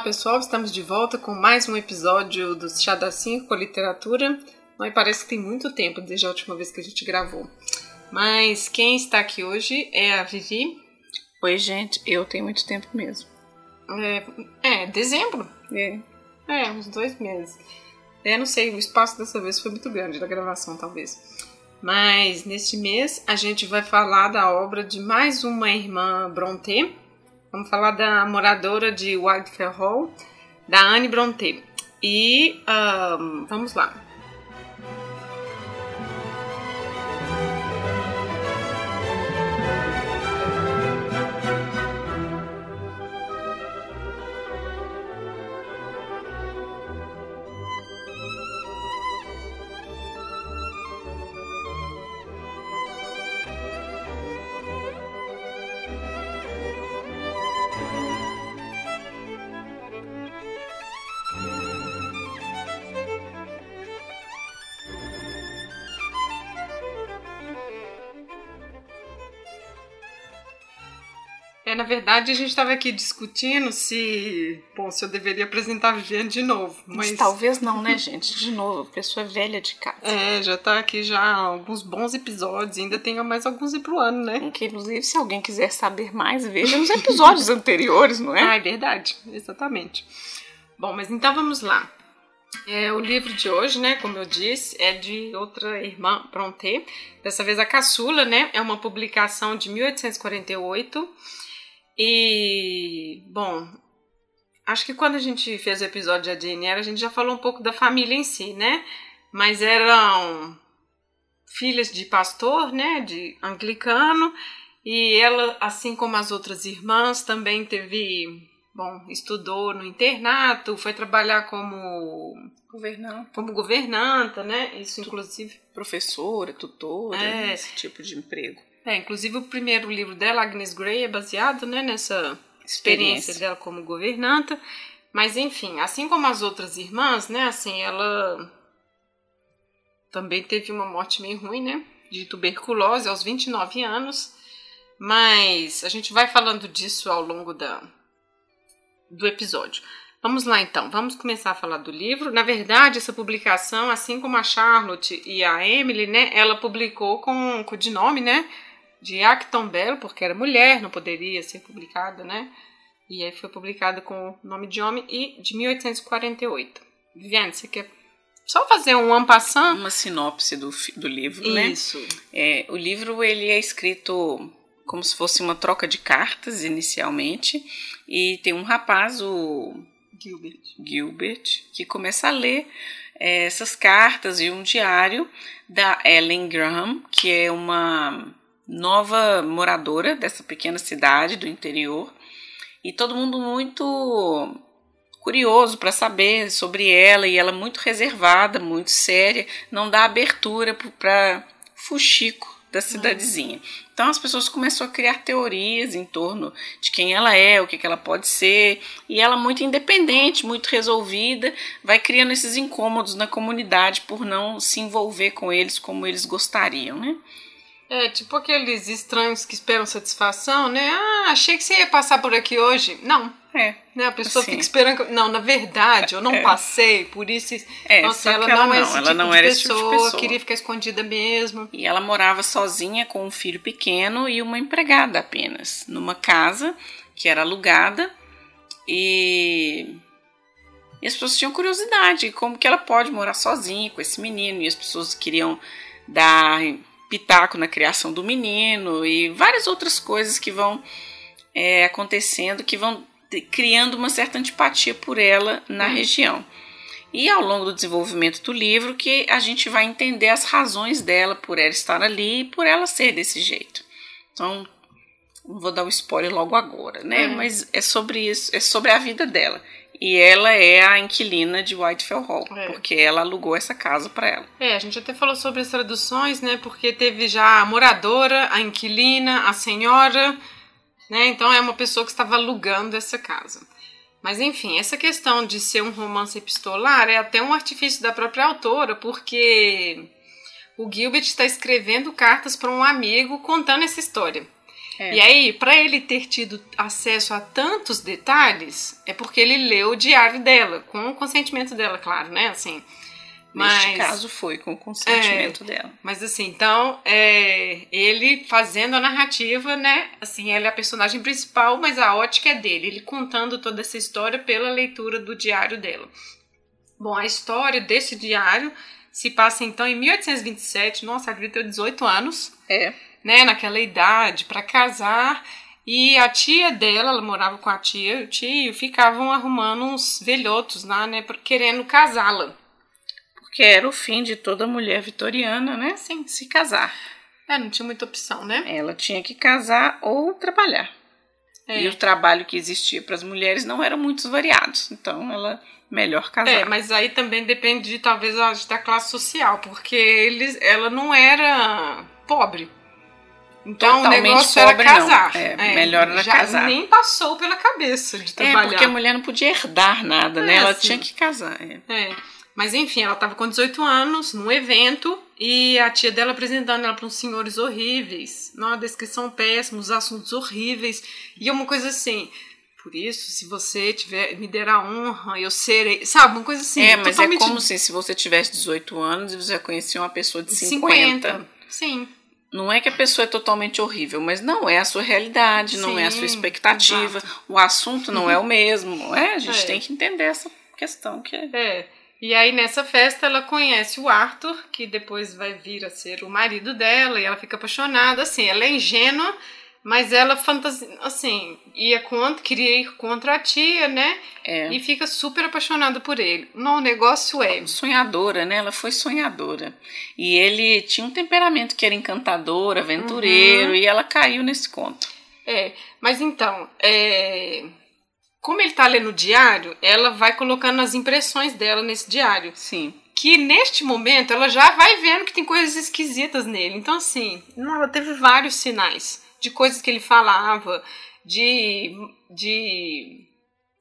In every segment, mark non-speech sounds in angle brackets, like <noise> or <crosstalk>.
pessoal, estamos de volta com mais um episódio do Chá da 5 com a literatura. Mas parece que tem muito tempo desde a última vez que a gente gravou. Mas quem está aqui hoje é a Vivi. Oi, gente, eu tenho muito tempo mesmo. É, é dezembro. É. É, uns dois meses. É, não sei, o espaço dessa vez foi muito grande da gravação, talvez. Mas neste mês a gente vai falar da obra de mais uma irmã Brontë. Vamos falar da moradora de Whitefell Hall, da Anne Brontë. E um, vamos lá. Na verdade, a gente estava aqui discutindo se, bom, se eu deveria apresentar a Viviane de novo. Mas talvez não, né, gente? De novo, pessoa velha de casa. É, já tá aqui já alguns bons episódios, ainda tem mais alguns aí pro ano, né? Que, inclusive, se alguém quiser saber mais, veja nos episódios <laughs> anteriores, não é? Ah, é verdade, exatamente. Bom, mas então vamos lá. É, o livro de hoje, né, como eu disse, é de outra irmã Brontë, dessa vez a caçula, né, é uma publicação de 1848 e, bom, acho que quando a gente fez o episódio de Eyre, a gente já falou um pouco da família em si, né? Mas eram filhas de pastor, né, de anglicano, e ela, assim como as outras irmãs, também teve, bom, estudou no internato, foi trabalhar como Governanta. como governanta, né? Isso inclusive Professora, tutora, É. esse tipo de emprego. É, inclusive o primeiro livro dela, Agnes Grey, é baseado né, nessa experiência dela como governanta. Mas enfim, assim como as outras irmãs, né, assim, ela também teve uma morte meio ruim, né, de tuberculose aos 29 anos. Mas a gente vai falando disso ao longo da, do episódio. Vamos lá então, vamos começar a falar do livro. Na verdade, essa publicação, assim como a Charlotte e a Emily, né, ela publicou com o de nome, né, de Acton Bell, porque era mulher, não poderia ser publicada, né? E aí foi publicada com o nome de homem e de 1848. Viviane, você quer só fazer um ampassant? Uma sinopse do, do livro, né? Isso. É, o livro ele é escrito como se fosse uma troca de cartas inicialmente e tem um rapaz, o Gilbert. Gilbert, que começa a ler eh, essas cartas e um diário da Ellen Graham, que é uma nova moradora dessa pequena cidade do interior, e todo mundo muito curioso para saber sobre ela, e ela muito reservada, muito séria, não dá abertura para fuxico da cidadezinha. Então as pessoas começaram a criar teorias em torno de quem ela é, o que, que ela pode ser, e ela muito independente, muito resolvida, vai criando esses incômodos na comunidade por não se envolver com eles como eles gostariam, né? É, tipo aqueles estranhos que esperam satisfação, né? Ah, achei que você ia passar por aqui hoje. Não, É, né? A pessoa Assim. fica esperando. que- Não, na verdade, eu não É. passei, por isso. É, Nossa, ela ela não é esse ela tipo não de era esse tipo de pessoa, pessoa. queria ficar escondida mesmo. E ela morava sozinha com um filho pequeno e uma empregada apenas, numa casa que era alugada e, e as pessoas tinham curiosidade como que ela pode morar sozinha com esse menino e as pessoas queriam dar pitaco na criação do menino e várias outras coisas que vão é, acontecendo que vão criando uma certa antipatia por ela na Hum. região. E ao longo do desenvolvimento do livro que a gente vai entender as razões dela por ela estar ali e por ela ser desse jeito. Então, não vou dar o spoiler logo agora, né? Uhum. Mas é sobre isso, é sobre a vida dela. E ela é a inquilina de Whitefell Hall, É. porque ela alugou essa casa para ela. É, a gente até falou sobre as traduções, né? Porque teve já a moradora, a inquilina, a senhora, né? Então é uma pessoa que estava alugando essa casa. Mas enfim, essa questão de ser um romance epistolar é até um artifício da própria autora, porque o Gilbert está escrevendo cartas para um amigo contando essa história. É. E aí, para ele ter tido acesso a tantos detalhes, é porque ele leu o diário dela, com o consentimento dela, claro, né? Assim. Mas, Neste caso foi com o consentimento é, dela. Mas assim, então, é, ele fazendo a narrativa, né? Assim, ele é a personagem principal, mas a ótica é dele. Ele contando toda essa história pela leitura do diário dela. Bom, a história desse diário se passa então em 1827. Nossa, ela devia ter 18 anos. É. Né, naquela idade, para casar. E a tia dela, ela morava com a tia e o tio, ficavam arrumando uns velhotos lá, né, querendo casá-la que era o fim de toda mulher vitoriana, né? Sem se casar. É, não tinha muita opção, né? Ela tinha que casar ou trabalhar. É. E o trabalho que existia para as mulheres não eram muito variados. Então, ela melhor casar. É, mas aí também depende de talvez da classe social, porque eles, ela não era pobre. Então Totalmente o negócio pobre, era casar. É, é, melhor era já casar. Nem passou pela cabeça de trabalhar. É, porque a mulher não podia herdar nada, né? É ela assim. tinha que casar. É. é. Mas enfim, ela estava com 18 anos, num evento, e a tia dela apresentando ela para uns senhores horríveis, uma descrição péssima, os assuntos horríveis, e uma coisa assim. Por isso, se você tiver, me der a honra, eu serei. Sabe, uma coisa assim. É, mas é como se, se você tivesse 18 anos e você conhecia uma pessoa de 50. 50. Sim. Não é que a pessoa é totalmente horrível, mas não é a sua realidade, Sim, não é a sua expectativa. Exato. O assunto não é o mesmo. É? A gente é. tem que entender essa questão que é. É. E aí nessa festa ela conhece o Arthur, que depois vai vir a ser o marido dela, e ela fica apaixonada, assim, ela é ingênua, mas ela fantasia, assim, ia contra, queria ir contra a tia, né? É. E fica super apaixonada por ele. Não, o negócio é sonhadora, né? Ela foi sonhadora. E ele tinha um temperamento que era encantador, aventureiro, uhum. e ela caiu nesse conto. É, mas então, é como ele está lendo o diário, ela vai colocando as impressões dela nesse diário. Sim. Que neste momento ela já vai vendo que tem coisas esquisitas nele. Então, assim, ela teve vários sinais de coisas que ele falava, de. de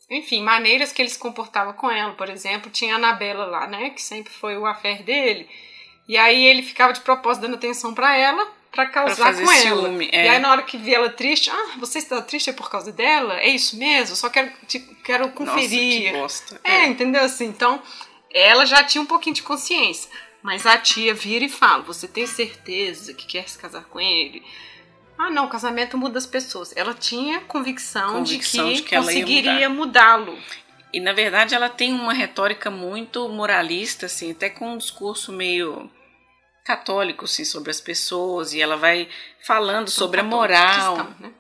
enfim, maneiras que ele se comportava com ela. Por exemplo, tinha a Anabela lá, né? Que sempre foi o affair dele. E aí ele ficava de propósito dando atenção para ela para causar com ciúme, ela. É. E aí na hora que vê ela triste, ah, você está triste é por causa dela? É isso mesmo? Só quero, te, quero conferir. Nossa, que bosta. É, é, entendeu assim? Então, ela já tinha um pouquinho de consciência. Mas a tia vira e fala: Você tem certeza que quer se casar com ele? Ah, não, o casamento muda as pessoas. Ela tinha convicção, convicção de que, de que conseguiria mudá-lo. E na verdade ela tem uma retórica muito moralista, assim, até com um discurso meio católico sim, sobre as pessoas e ela vai falando sobre a moral. Cristão, né?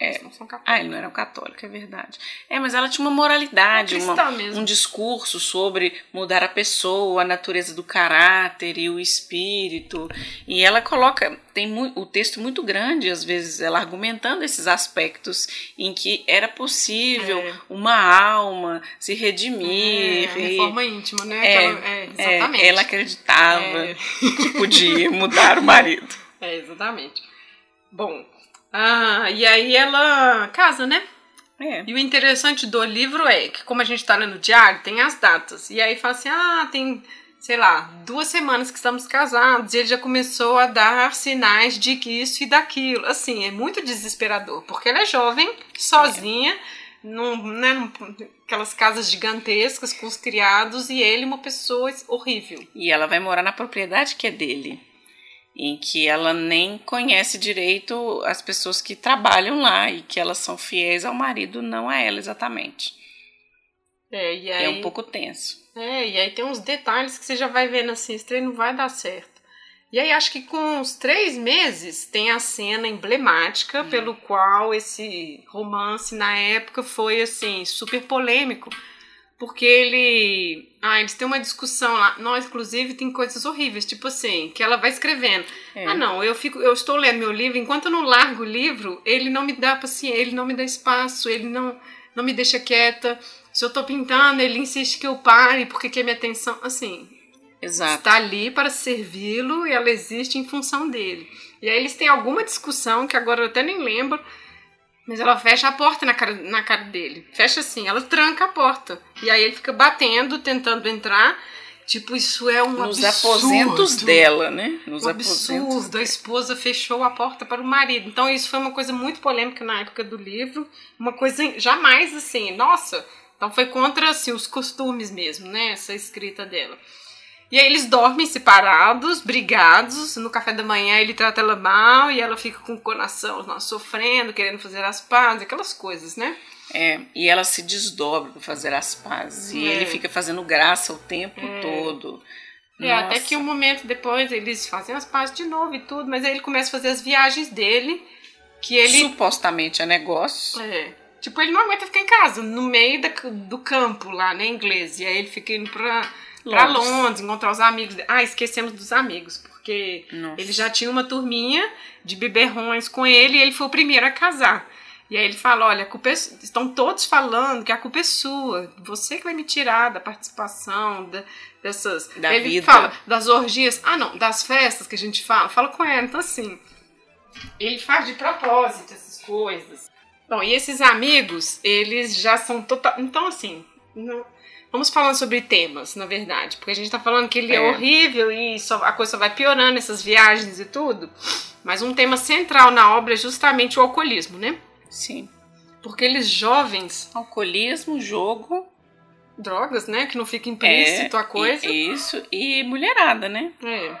É. Ah, ele não era um católico, é verdade. É, mas ela tinha uma moralidade, é uma, um discurso sobre mudar a pessoa, a natureza do caráter e o espírito. E ela coloca, tem o texto muito grande, às vezes, ela argumentando esses aspectos em que era possível é. uma alma se redimir. É, reforma íntima, né? É, ela, é, exatamente. ela acreditava é. que podia mudar o marido. <laughs> É, exatamente. Bom, ah, e aí ela casa, né? É. E o interessante do livro é que, como a gente tá lendo diário, tem as datas. E aí fala assim: ah, tem, sei lá, duas semanas que estamos casados. E ele já começou a dar sinais de que isso e daquilo. Assim, é muito desesperador, porque ela é jovem, sozinha. É. Num, né, num, aquelas casas gigantescas com os criados e ele uma pessoa horrível. E ela vai morar na propriedade que é dele em que ela nem conhece direito as pessoas que trabalham lá e que elas são fiéis ao marido, não a ela exatamente. É, e aí, é um pouco tenso. É, e aí tem uns detalhes que você já vai vendo assim, esse não vai dar certo. E aí acho que com uns três meses tem a cena emblemática hum. pelo qual esse romance na época foi assim, super polêmico porque ele. Ah, eles têm uma discussão lá. Nós, inclusive, tem coisas horríveis, tipo assim, que ela vai escrevendo. É. Ah, não, eu fico, eu estou lendo meu livro, enquanto eu não largo o livro, ele não me dá paciência, ele não me dá espaço, ele não, não me deixa quieta. Se eu estou pintando, ele insiste que eu pare, porque quer minha atenção. Assim. Exato. Está ali para servi-lo e ela existe em função dele. E aí eles têm alguma discussão, que agora eu até nem lembro, mas ela fecha a porta na cara, na cara dele. Fecha assim, ela tranca a porta. E aí ele fica batendo, tentando entrar. Tipo, isso é um Nos absurdo. aposentos dela, né? Nos um aposentos. absurdo. A esposa fechou a porta para o marido. Então, isso foi uma coisa muito polêmica na época do livro. Uma coisa jamais assim, nossa. Então, foi contra assim, os costumes mesmo, né? Essa escrita dela. E aí eles dormem separados, brigados. No café da manhã ele trata ela mal e ela fica com o coração sofrendo, querendo fazer as pazes, aquelas coisas, né? É, e ela se desdobra para fazer as pazes. E É. ele fica fazendo graça o tempo É. todo. É, até Nossa. que um momento depois eles fazem as pazes de novo e tudo, mas aí ele começa a fazer as viagens dele, que ele. Supostamente é negócio. É. Tipo, ele não aguenta ficar em casa, no meio da- do campo lá, né, inglês. E aí ele fica indo pra, pra Londres. Encontrar os amigos. Ah, esquecemos dos amigos, porque Nossa. ele já tinha uma turminha de beberrões com ele e ele foi o primeiro a casar. E aí ele fala, olha, a culpa é estão todos falando que a culpa é sua. Você que vai me tirar da participação, da- dessas... Da ele vida. fala das orgias, ah não, das festas que a gente fala. Fala com ela, então assim... Ele faz de propósito essas coisas. Bom, e esses amigos, eles já são total... Então assim, não- vamos falando sobre temas, na verdade. Porque a gente tá falando que ele é, É. horrível e só, a coisa só vai piorando, essas viagens e tudo. Mas um tema central na obra é justamente o alcoolismo, né? Sim. Porque eles jovens, Alcoolismo, jogo. drogas, né? Que não fica implícito a coisa. isso. E mulherada, né? É,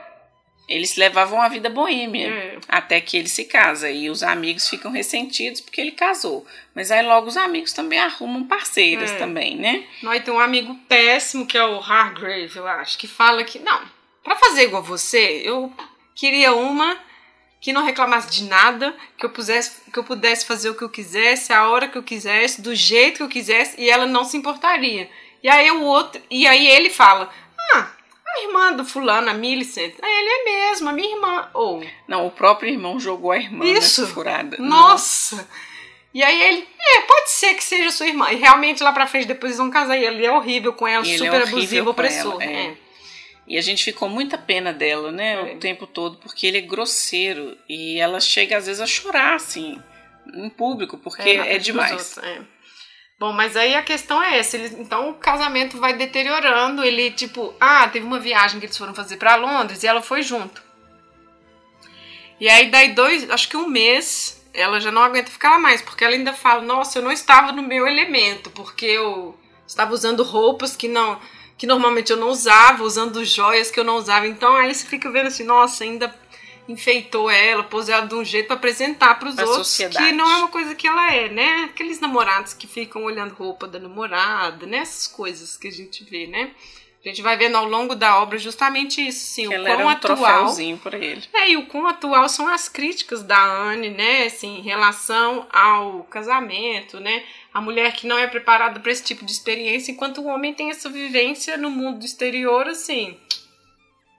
Eles levavam a vida boêmia. é. Até que ele se casa. E os amigos ficam ressentidos porque ele casou. Mas aí logo os amigos também arrumam parceiras É. também, né? Nós tem um amigo péssimo que é o Hargrave, eu acho, que fala que, não, pra fazer igual você, eu queria uma que não reclamasse de nada, que eu, pusesse, que eu pudesse fazer o que eu quisesse, a hora que eu quisesse, do jeito que eu quisesse, e ela não se importaria. E aí o outro, e aí ele fala, ah, a irmã do fulano, a Millicent, ah, ele é mesmo, a minha irmã, ou, Não, o próprio irmão jogou a irmã Isso. furada. nossa! E aí ele, é, pode ser que seja sua irmã. E realmente lá pra frente, depois eles vão casar. E ele é horrível com ela, E é super horrível abusivo, opressor. ela, é. é. E a gente ficou muita pena dela, né? É. O tempo todo, porque ele é grosseiro. E ela chega às vezes a chorar, assim, em público, porque é, demais. outros, é. Bom, mas aí a questão é essa. Então o casamento vai deteriorando. Ele, tipo, ah, teve uma viagem que eles foram fazer pra Londres e ela foi junto. E aí, daí dois, acho que um mês, ela já não aguenta ficar lá mais, porque ela ainda fala: Nossa, eu não estava no meu elemento, porque eu estava usando roupas que não. Que normalmente eu não usava, usando joias que eu não usava. Então aí você fica vendo assim, nossa, ainda enfeitou ela, pôs ela de um jeito pra apresentar pros Pra outros sociedade. que não é uma coisa que ela é, né? Aqueles namorados que ficam olhando roupa da namorada, né? Essas coisas que a gente vê, né? A gente vai vendo ao longo da obra justamente isso, sim, Que o quão era um atual. pra ele. É, e o quão atual são as críticas da Anne, né, assim, em relação ao casamento, né? A mulher que não é preparada para esse tipo de experiência, enquanto o homem tem essa vivência no mundo exterior, assim,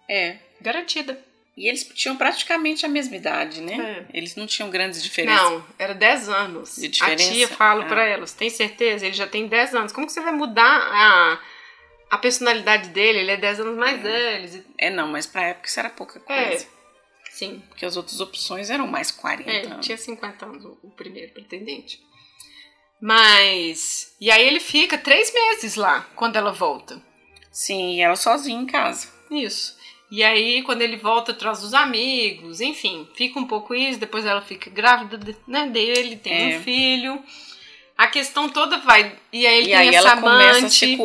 É. garantida. E eles tinham praticamente a mesma idade, né? Eles não tinham grandes diferenças. Não, era 10 anos. De diferença? A tia fala Ah. pra elas, tem certeza? Ele já tem 10 anos. Como que você vai mudar a, a personalidade dele? Ele é 10 anos mais velho. É, não, mas pra época isso era pouca É, coisa. sim. Porque as outras opções eram mais 40 É, anos. tinha 50 anos o, o primeiro pretendente. Mas. E aí ele fica três meses lá quando ela volta. Sim, e ela sozinha em casa. Isso. E aí, quando ele volta, traz os amigos, enfim, fica um pouco isso. Depois ela fica grávida né, dele, tem É. um filho. A questão toda vai. E aí ele e tem aí ela começa, a amante. se,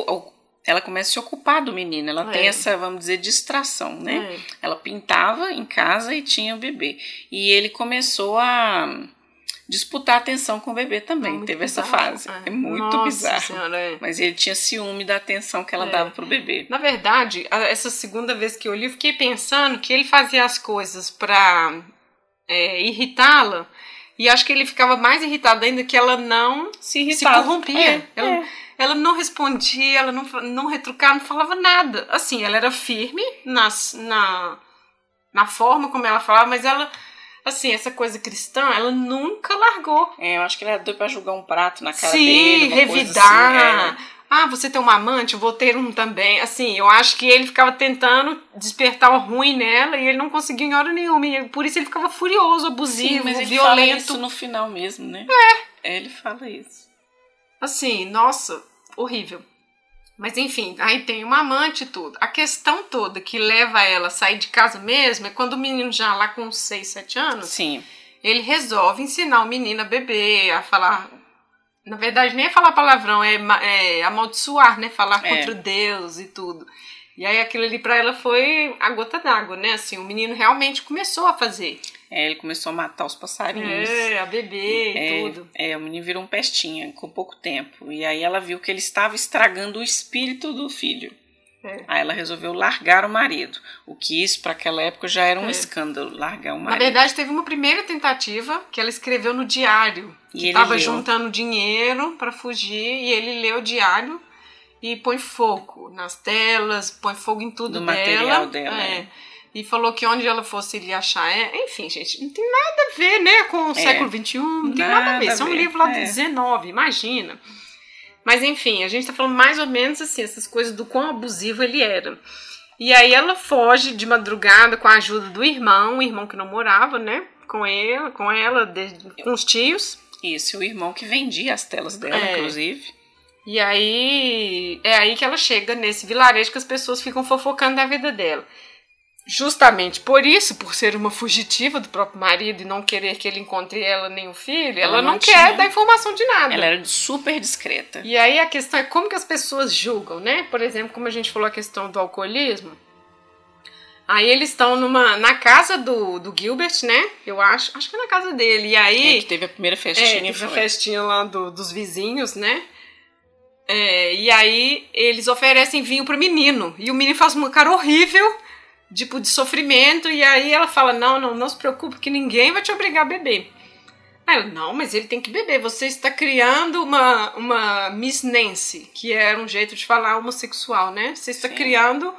ela começa a se ocupar do menino. Ela tem É. essa, vamos dizer, distração, né? É. Ela pintava em casa e tinha o bebê. E ele começou a disputar atenção com o bebê também. É muito Teve essa bizarro. fase. É, muito Nossa bizarro. Senhora, é. Mas ele tinha ciúme da atenção que ela É. dava pro bebê. Na verdade, essa segunda vez que eu li, eu fiquei pensando que ele fazia as coisas pra é, irritá-la. E acho que ele ficava mais irritado ainda que ela não Se se corrompia. É, ela, é. ela não respondia, ela não, não retrucava, não falava nada. Assim, ela era firme nas, na, na forma como ela falava, mas ela, assim, essa coisa cristã, ela nunca largou. É, eu acho que ele era doido pra jogar um prato na cara Sim, dele. coisa revidar. assim, é. Ah, você tem uma amante, eu vou ter um também. Assim, eu acho que ele ficava tentando despertar o ruim nela e ele não conseguia em hora nenhuma. E por isso ele ficava furioso, Sim, abusivo, mas ele fala violento. isso no final mesmo, né? É. Ele fala isso. Assim, nossa, horrível. Mas enfim, aí tem uma amante e tudo. A questão toda que leva ela a sair de casa mesmo é quando o menino já lá com 6, 7 anos. Sim. Ele resolve ensinar o menino a beber, a falar. Na verdade, nem é falar palavrão, é, é amaldiçoar, né? Falar é. contra Deus e tudo. E aí aquilo ali para ela foi a gota d'água, né? Assim, o menino realmente começou a fazer. É, ele começou a matar os passarinhos. É, a beber é, e tudo. É, o menino virou um pestinha com pouco tempo. E aí ela viu que ele estava estragando o espírito do filho. É. Aí ela resolveu largar o marido. O que isso, para aquela época, já era um é. escândalo, largar o marido. Na verdade, teve uma primeira tentativa que ela escreveu no diário. E que estava juntando dinheiro para fugir e ele leu o diário e põe fogo nas telas, põe fogo em tudo no dela. material dela. É. é. E falou que onde ela fosse ele achar. É, enfim, gente, não tem nada a ver, né, com o é. século XXI, não tem nada, nada a ver. Isso é um livro lá é. do XIX, imagina. Mas enfim, a gente tá falando mais ou menos assim, essas coisas do quão abusivo ele era. E aí ela foge de madrugada com a ajuda do irmão, o irmão que não morava, né? Com ela, com ela, com os tios. Isso, o irmão que vendia as telas dela, é. inclusive. E aí é aí que ela chega nesse vilarejo que as pessoas ficam fofocando da vida dela. Justamente por isso, por ser uma fugitiva do próprio marido e não querer que ele encontre ela nem o filho, ela, ela não, não quer dar informação de nada. Ela era super discreta. E aí a questão é como que as pessoas julgam, né? Por exemplo, como a gente falou a questão do alcoolismo. Aí eles estão numa na casa do, do Gilbert, né? Eu acho, acho que é na casa dele. E aí é que teve a primeira festinha, é, teve a festinha lá do, dos vizinhos, né? É, e aí eles oferecem vinho pro menino. E o menino faz uma cara horrível, tipo, de sofrimento. E aí ela fala: Não, não, não se preocupe, que ninguém vai te obrigar a beber. Aí eu, não, mas ele tem que beber. Você está criando uma, uma Miss Nancy, que era um jeito de falar homossexual, né? Você está Sim. criando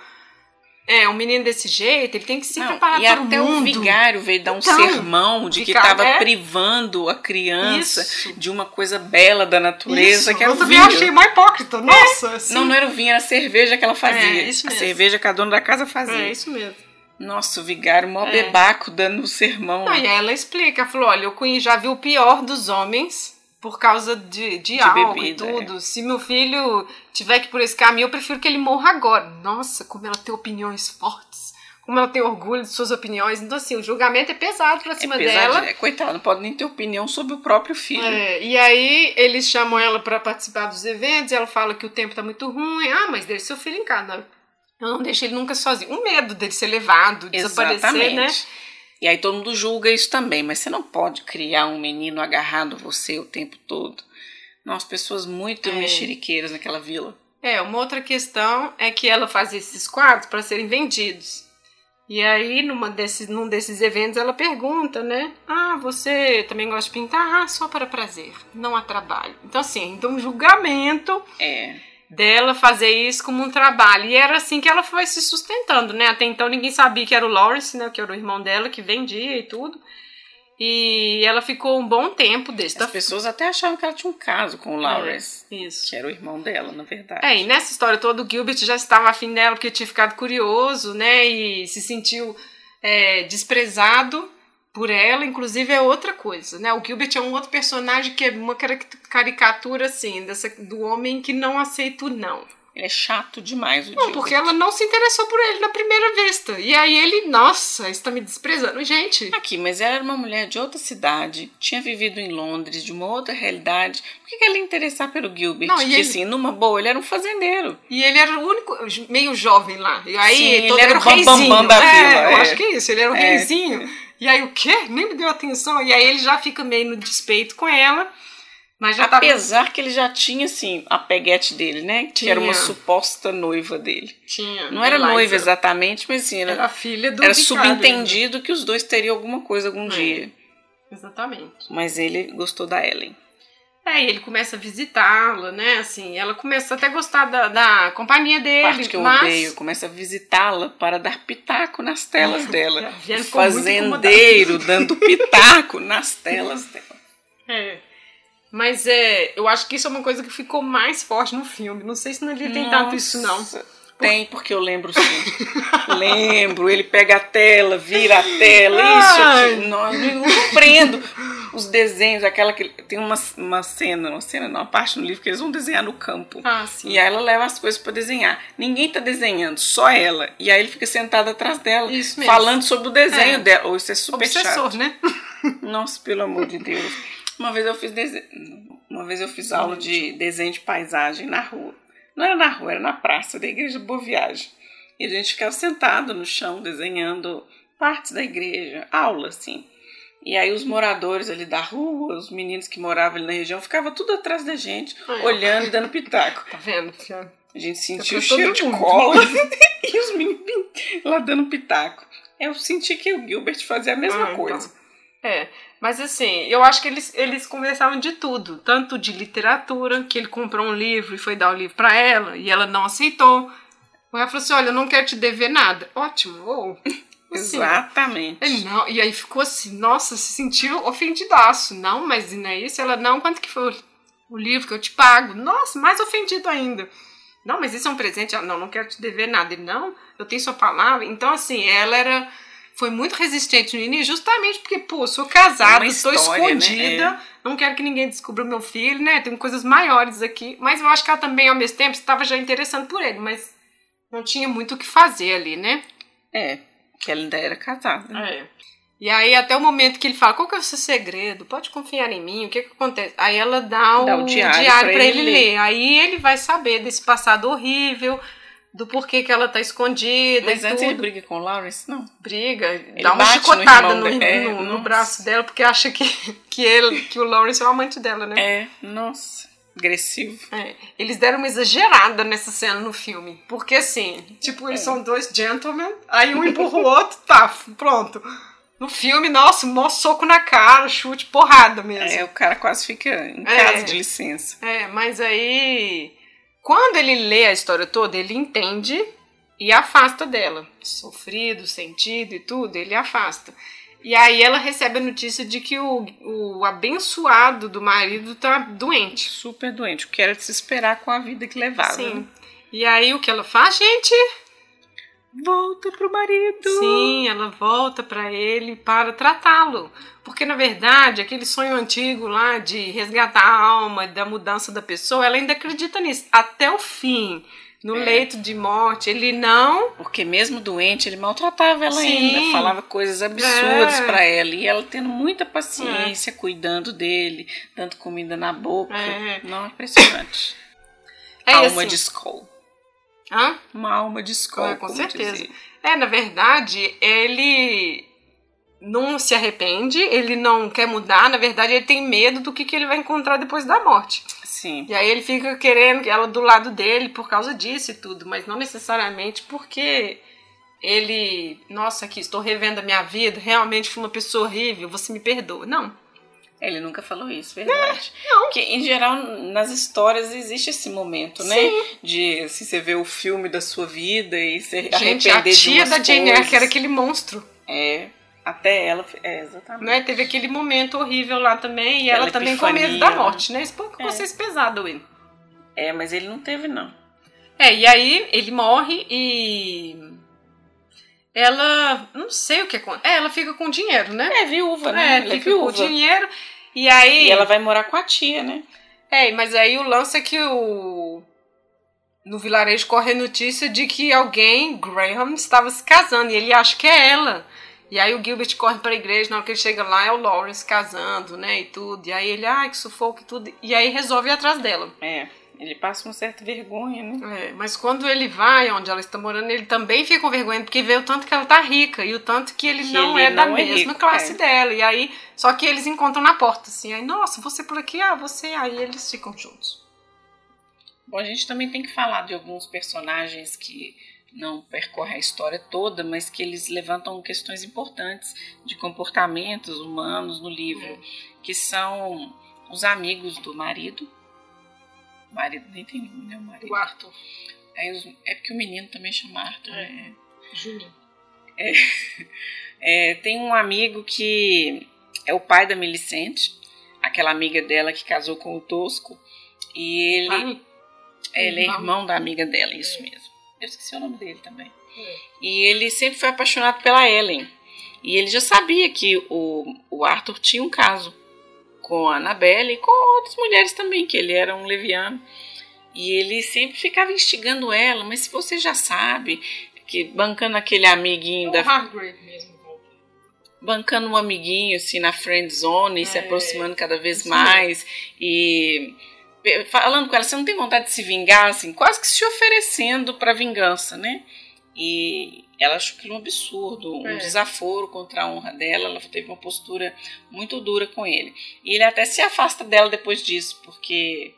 é, um menino desse jeito, ele tem que se não, preparar para o mundo. E até o vigário veio dar um então, sermão de que estava é? privando a criança Isso. de uma coisa bela da natureza, Isso. que era Eu o vinho. Eu achei mais hipócrita, nossa. É. Assim. Não, não era o vinho, era a cerveja que ela fazia. É, isso mesmo. A cerveja que a dona da casa fazia. É, isso mesmo. Nossa, o vigário, mó é. bebaco, dando um sermão. Aí ela explica, falou, olha, eu já vi o pior dos homens por causa de, de, de álcool bebida, e tudo. É. Se meu filho tiver que ir por esse caminho, eu prefiro que ele morra agora. Nossa, como ela tem opiniões fortes. Como ela tem orgulho de suas opiniões. Então, assim, o julgamento é pesado pra cima é dela. É, coitada, não pode nem ter opinião sobre o próprio filho. É, e aí, eles chamam ela para participar dos eventos. ela fala que o tempo tá muito ruim. Ah, mas deixe seu filho em casa. Eu não deixo ele nunca sozinho. Um medo dele ser levado, desaparecer, né? E aí todo mundo julga isso também, mas você não pode criar um menino agarrado a você o tempo todo. Nossa, pessoas muito é. mexeriqueiras naquela vila. É, uma outra questão é que ela fazia esses quadros para serem vendidos. E aí, numa desses, num desses eventos, ela pergunta, né? Ah, você também gosta de pintar? Ah, só para prazer, não há trabalho. Então, assim, então um julgamento. É dela fazer isso como um trabalho. E era assim que ela foi se sustentando, né? Até então ninguém sabia que era o Lawrence, né? Que era o irmão dela, que vendia e tudo. E ela ficou um bom tempo desse. As pessoas até achavam que ela tinha um caso com o Lawrence. É, isso. Que era o irmão dela, na verdade. É, e nessa história toda o Gilbert já estava afim dela porque tinha ficado curioso, né? E se sentiu é, desprezado por ela, inclusive é outra coisa, né? O Gilbert é um outro personagem que é uma caricatura assim, dessa, do homem que não aceita o não. Ele é chato demais, o Não, Gilbert. porque ela não se interessou por ele na primeira vista. E aí ele, nossa, está me desprezando. Gente. Aqui, mas ela era uma mulher de outra cidade, tinha vivido em Londres, de uma outra realidade. Por que, que ela ia interessar pelo Gilbert? Não, que ele... assim, numa boa, ele era um fazendeiro. E ele era o único, meio jovem lá. E aí Sim, todo ele era o reizinho. da é, vila. Eu é. acho que é isso, ele era o é. reizinho. E aí o quê? Nem me deu atenção. E aí ele já fica meio no despeito com ela. Mas já Apesar tava... que ele já tinha, assim, a peguete dele, né? Tinha. Que era uma suposta noiva dele. Tinha. Não era Eliza. noiva exatamente, mas assim, era, era filha do Era subentendido que os dois teriam alguma coisa algum é. dia. Exatamente. Mas ele gostou da Ellen. É, e ele começa a visitá-la, né? Assim, ela começa até a gostar da, da companhia dele. Parte que eu mas... odeio, começa a visitá-la para dar pitaco nas telas <laughs> dela. Fazendeiro dando pitaco nas telas dela. <laughs> É. Mas é, eu acho que isso é uma coisa que ficou mais forte no filme. Não sei se não devia tem tanto isso, não. Tem, porque eu lembro sim. <laughs> lembro, ele pega a tela, vira a tela, Ai. isso aqui. Não, eu não compreendo. Os desenhos, aquela que tem uma, uma cena, uma cena, não, uma parte no livro que eles vão desenhar no campo. Ah, sim. E aí ela leva as coisas para desenhar. Ninguém tá desenhando, só ela. E aí ele fica sentado atrás dela, Isso mesmo. falando sobre o desenho É. dela. Ou isso é super Obsessor, chato. né? <laughs> Nossa, pelo amor de Deus. Uma vez eu fiz desenho, uma vez eu fiz aula de desenho de paisagem na rua. Não era na rua, era na praça da igreja Boa Viagem. E a gente ficava sentado no chão desenhando partes da igreja, aula assim. E aí os moradores ali da rua, os meninos que moravam ali na região, ficavam tudo atrás da gente, Ai, olhando e dando pitaco. Tá vendo? filha? A gente sentia É o cheiro de mundo. cola <laughs> e os meninos lá dando pitaco. Eu senti que o Gilbert fazia a mesma Ah, então. coisa. É, mas assim, eu acho que eles, eles conversavam de tudo, tanto de literatura, que ele comprou um livro e foi dar o livro pra ela, e ela não aceitou. Ela falou assim: Olha, eu não quero te dever nada. Ótimo, ou. Assim, Exatamente. Ele não, e aí ficou assim, nossa, se sentiu ofendidaço. Não, mas não é isso? Ela, não, quanto que foi o, o livro que eu te pago? Nossa, mais ofendido ainda. Não, mas isso é um presente? Ela, não, não quero te dever nada. Ele, não, eu tenho sua palavra. Então, assim, ela era. Foi muito resistente no início, justamente porque, pô, sou casada, estou né? escondida, não quero que ninguém descubra meu filho, né? Tem coisas maiores aqui. Mas eu acho que ela também, ao mesmo tempo, estava já interessando por ele, mas não tinha muito o que fazer ali, né? É, que ela ainda era casada. É. E aí, até o momento que ele fala, qual que é o seu segredo? Pode confiar em mim, o que que acontece? Aí ela dá o, Dá o diário diário, pra pra ele ele ler. Aí ele vai saber desse passado horrível, do porquê que ela tá escondida Mas e antes tudo. ele briga com o Lawrence, não. Briga, dá uma no chicotada irmão no, é, no- no nossa. braço dela, porque acha que, <laughs> que, ele, que o Lawrence é o amante dela, né? É, nossa, agressivo. É, eles deram uma exagerada nessa cena no filme. Porque assim, tipo, eles É. são dois gentlemen, aí um empurra o outro, tá, pronto. No filme, nossa, mó soco na cara, chute, porrada mesmo. É, o cara quase fica em É. casa de licença. É, mas aí. Quando ele lê a história toda, ele entende e afasta dela. Sofrido, sentido e tudo, ele afasta. E aí ela recebe a notícia de que o, o abençoado do marido tá doente. Super doente, o que era de se esperar com a vida que levava. Sim. né? E aí o que ela faz, gente? Volta pro marido. Sim, ela volta pra ele para tratá-lo. Porque na verdade, aquele sonho antigo lá de resgatar a alma, da mudança da pessoa, ela ainda acredita nisso. Até o fim, no É. leito de morte, ele não. Porque mesmo doente, ele maltratava ela Sim. ainda, falava coisas absurdas É. pra ela. E ela tendo muita paciência, cuidando dele, dando comida na boca. É. Não, é impressionante. É alma assim. de Skull. Hã? Uma alma de Skull, É, com certeza. dizer. É, na verdade, ele não se arrepende, ele não quer mudar, na verdade, ele tem medo do que, que ele vai encontrar depois da morte. Sim. E aí ele fica querendo ela do lado dele por causa disso e tudo, mas não necessariamente porque ele, nossa, aqui estou revendo a minha vida, realmente fui uma pessoa horrível, você me perdoa. Não. Ele nunca falou isso, verdade. não. Porque, em geral, nas histórias existe esse momento, né? De assim, você ver o filme da sua vida e se Gente, a arrepender tia da Jane Eyre, que era aquele monstro, É, até ela... É, exatamente. né? Teve aquele momento horrível lá também, e ela Aquela também com medo da morte, né? Isso pouco É. vocês pesado, Will. É, mas ele não teve, não. É, e aí ele morre e. Ela. Não sei o que acontece. É, ela fica com dinheiro, né? É viúva, né? É, ela é fica com viúva. dinheiro. E aí. E ela vai morar com a tia, né? É, mas aí o lance é que o. No vilarejo corre a notícia de que alguém, Graham, estava se casando. E ele acha que é ela. E aí o Gilbert corre pra igreja, na hora que ele chega lá é o Lawrence casando, né? E tudo. E aí ele, ai, que sufoco e tudo. E aí resolve ir atrás dela. É, ele passa uma certa vergonha, né? É, mas quando ele vai onde ela está morando, ele também fica com vergonha, porque vê o tanto que ela tá rica e o tanto que ele Que não ele é da não é mesma rico, classe é. dela. E aí, só que eles encontram na porta, assim, aí, nossa, você por aqui, ah, você, aí eles ficam juntos. Bom, a gente também tem que falar de alguns personagens que não percorrem a história toda, mas que eles levantam questões importantes de comportamentos humanos no livro, que são os amigos do marido. O marido nem tem nome, né? O marido. O Arthur, os- é porque o menino também chama Arthur, É. né? Juninho. É, <laughs> tem um amigo que é o pai da Melicente, aquela amiga dela que casou com o Tosco, e ele, Ai, ele é irmão da amiga dela, isso mesmo. Eu esqueci o nome dele também. É. E ele sempre foi apaixonado pela Ellen. E ele já sabia que o, o Arthur tinha um caso com a Annabelle e com outras mulheres também, que ele era um leviano. E ele sempre ficava instigando ela, mas se você já sabe, que bancando aquele amiguinho é da. Hargrave mesmo. Bancando um amiguinho assim na friend zone, é, se aproximando cada vez mais e falando com ela, você não tem vontade de se vingar, assim, quase que se oferecendo para vingança, né? E ela achou aquilo um absurdo, um é. desaforo contra a honra dela. Ela teve uma postura muito dura com ele. E ele até se afasta dela depois disso, porque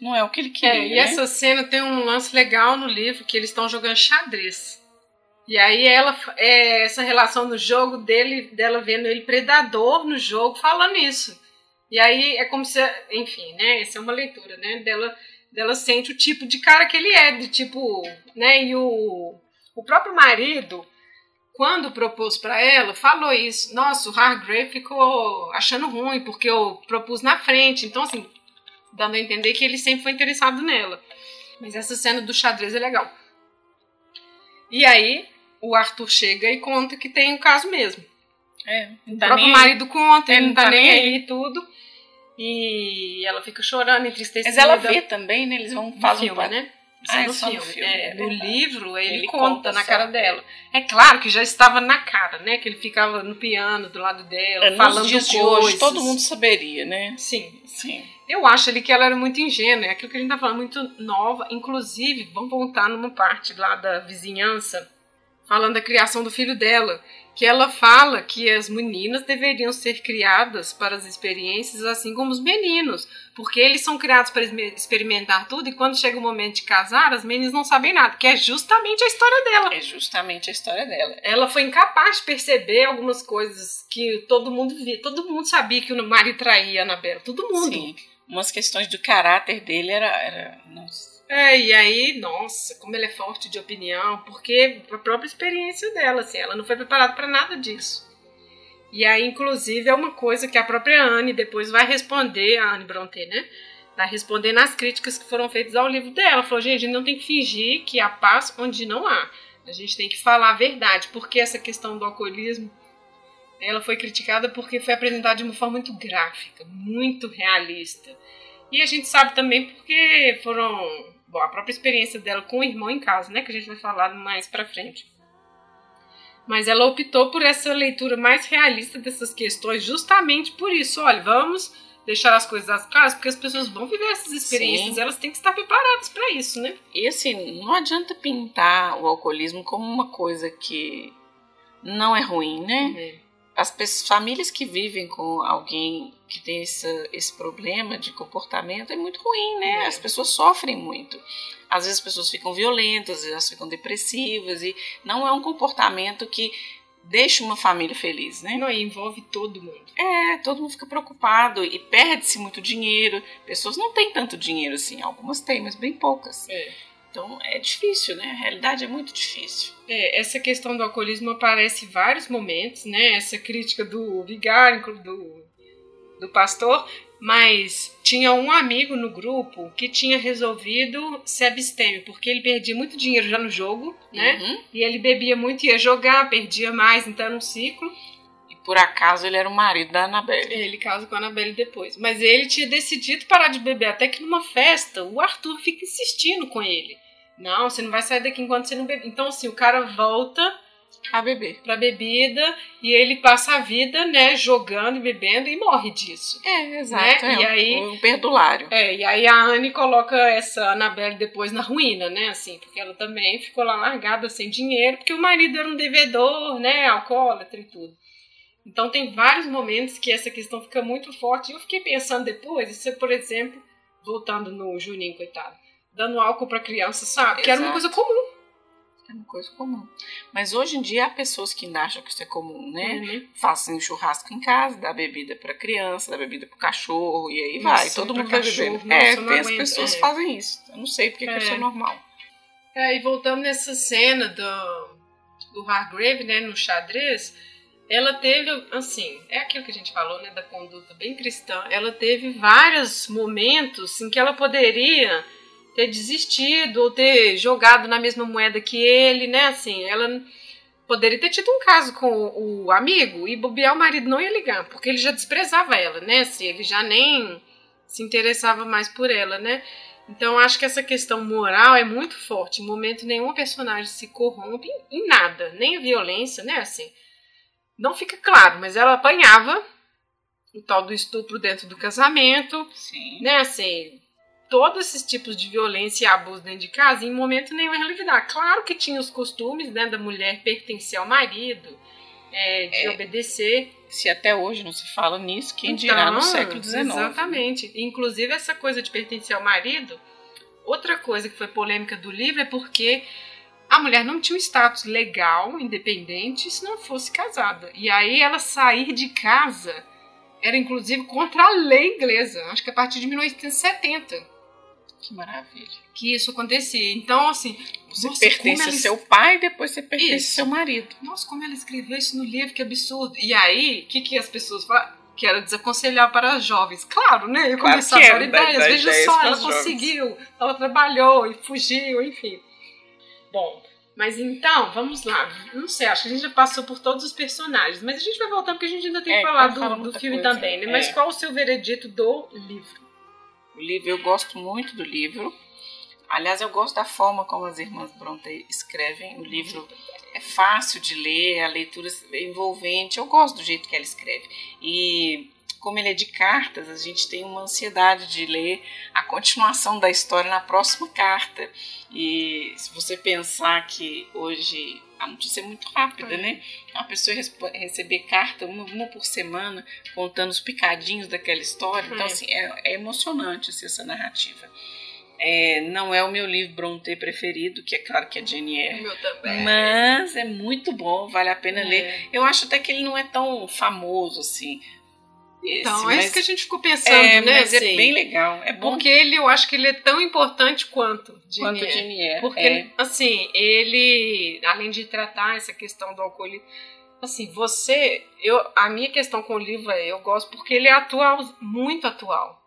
não é o que ele queria. É, e né? essa cena tem um lance legal no livro que eles estão jogando xadrez. E aí ela é, essa relação no jogo dele, dela vendo ele predador no jogo, falando isso. E aí é como se, enfim, né? Essa é uma leitura, né? Dela, dela sente o tipo de cara que ele é, de tipo, né? E o o próprio marido, quando propôs para ela, falou isso. Nossa, o Hargrave ficou achando ruim porque eu propus na frente. Então, assim, dando a entender que ele sempre foi interessado nela. Mas essa cena do xadrez é legal. E aí, o Arthur chega e conta que tem um caso mesmo. É, o tá próprio marido conta, ele não tá, tá nem aí e tudo. E ela fica chorando, entristecida. Mas ela vê também, né? Eles vão fazer um né? Isso ah, é no filme. filme. É, no livro, ele, ele conta, conta, na cara dela. É claro que já estava na cara, né? Que ele ficava no piano do lado dela, é, falando dias coisas. De hoje, todo mundo saberia, né? Sim. Sim. Eu acho ali que ela era muito ingênua, é aquilo que a gente tá falando, muito nova. Inclusive, vamos voltar numa parte lá da vizinhança, falando da criação do filho dela que ela fala que as meninas deveriam ser criadas para as experiências assim como os meninos, porque eles são criados para experimentar tudo e quando chega o momento de casar, as meninas não sabem nada, que é justamente a história dela. É justamente a história dela. Ela foi incapaz de perceber algumas coisas que todo mundo via, todo mundo sabia que o marido traía a Anabela, todo mundo. Sim. Umas questões do caráter dele era, era nossa é, e aí, nossa, como ela é forte de opinião, porque a própria experiência dela, assim, ela não foi preparada para nada disso. E aí, inclusive, é uma coisa que a própria Anne depois vai responder, a Anne Bronte, né? Vai responder nas críticas que foram feitas ao livro dela. Ela falou, gente, a gente não tem que fingir que há paz onde não há. A gente tem que falar a verdade, porque essa questão do alcoolismo, ela foi criticada porque foi apresentada de uma forma muito gráfica, muito realista. E a gente sabe também porque foram bom, a própria experiência dela com o irmão em casa, né, que a gente vai falar mais para frente. Mas ela optou por essa leitura mais realista dessas questões, justamente por isso. Olha, vamos deixar as coisas às claras, porque as pessoas vão viver essas experiências, Sim. elas têm que estar preparadas para isso, né? E assim, não adianta pintar o alcoolismo como uma coisa que não é ruim, né? Uhum as pessoas, famílias que vivem com alguém que tem esse, esse problema de comportamento é muito ruim, né? É. As pessoas sofrem muito. Às vezes as pessoas ficam violentas, às vezes elas ficam depressivas e não é um comportamento que deixa uma família feliz, né? Não, envolve todo mundo. É, todo mundo fica preocupado e perde-se muito dinheiro. Pessoas não têm tanto dinheiro assim, algumas têm, mas bem poucas. É. Então é difícil, né? A realidade é muito difícil. É, essa questão do alcoolismo aparece em vários momentos, né? Essa crítica do vigário, do, do pastor, mas tinha um amigo no grupo que tinha resolvido se abster, porque ele perdia muito dinheiro já no jogo, né? Uhum. E ele bebia muito, ia jogar, perdia mais, então era um ciclo. E por acaso ele era o marido da Anabelle. Ele casa com a Anabelle depois. Mas ele tinha decidido parar de beber, até que numa festa o Arthur fica insistindo com ele. Não, você não vai sair daqui enquanto você não beber. Então, assim, o cara volta a beber. Pra bebida e ele passa a vida, né, jogando e bebendo e morre disso. É, exato. Né? É, e aí, um perdulário. É, e aí a Anne coloca essa Annabelle depois na ruína, né, assim, porque ela também ficou lá largada sem dinheiro, porque o marido era um devedor, né, alcoólatra e tudo. Então tem vários momentos que essa questão fica muito forte. E eu fiquei pensando depois, se por exemplo, voltando no Juninho, coitado dando álcool para criança, sabe? Exato. Que era uma coisa comum. É uma coisa comum. Mas hoje em dia há pessoas que ainda acham que isso é comum, né? Uhum. Fazem churrasco em casa, dá bebida para criança, dá bebida para cachorro e aí Nossa, vai. Todo mundo vai beber. É, tem as pessoas é. fazem isso. Eu não sei porque é. que isso é normal. É, e voltando nessa cena do, do Hargrave, né, no xadrez, ela teve, assim, é aquilo que a gente falou, né, da conduta bem cristã. Ela teve vários momentos em que ela poderia ter desistido ou ter jogado na mesma moeda que ele, né? Assim, ela poderia ter tido um caso com o amigo e bobear o marido não ia ligar, porque ele já desprezava ela, né? Assim, ele já nem se interessava mais por ela, né? Então acho que essa questão moral é muito forte. Em momento nenhum personagem se corrompe em nada, nem a violência, né? Assim, não fica claro, mas ela apanhava o tal do estupro dentro do casamento, Sim. né? Assim, todos esses tipos de violência e abuso dentro de casa, em momento nenhum é realividade. Claro que tinha os costumes, né, da mulher pertencer ao marido, é, de É. obedecer. Se até hoje não se fala nisso, quem dirá no Então, século XIX. Exatamente. Inclusive, essa coisa de pertencer ao marido, outra coisa que foi polêmica do livro é porque a mulher não tinha um status legal, independente, se não fosse casada. E aí ela sair de casa era inclusive contra a lei inglesa. Acho que a partir de 1870 Que maravilha. que isso acontecia. Então, assim, Você nossa, pertence ela seu pai, depois você pertence Isso. ao seu marido. nossa, como ela escreveu isso no livro, que absurdo. E aí, o que, que as pessoas falam? Que era desaconselhar para as jovens. Claro, né? Eu Claro comecei que a dar dar- ideias. Veja ideias só, ela jovens. conseguiu, ela trabalhou e fugiu, enfim. Bom, mas então, vamos lá. Não sei, acho que a gente já passou por todos os personagens, mas a gente vai voltar porque a gente ainda tem É, que falar vai falar do, do filme coisa, também, né? é. Mas qual o seu veredito do livro? O livro, eu gosto muito do livro. Aliás, eu gosto da forma como as irmãs Bronte escrevem. O livro é fácil de ler, a leitura é envolvente. Eu gosto do jeito que ela escreve. E como ele é de cartas, a gente tem uma ansiedade de ler a continuação da história na próxima carta. E se você pensar que hoje a notícia é muito rápida, né? Uma pessoa receber carta uma, uma por semana, contando os picadinhos daquela história. Então, É. assim, é, é emocionante assim, essa narrativa. É, não é o meu livro Bronte preferido, que é claro que é Jane Eyre, meu também. mas é muito bom, vale a pena ler. É. Eu acho até que ele não é tão famoso assim. Esse, Então, é mas isso que a gente ficou pensando, é, né? mas é assim? bem legal. É bom Porque ele, eu acho que ele é tão importante quanto Jane quanto Eyre. Porque, é. assim, ele, além de tratar essa questão do alcoolismo, assim, você, eu, a minha questão com o livro é, eu gosto porque ele é atual, muito atual.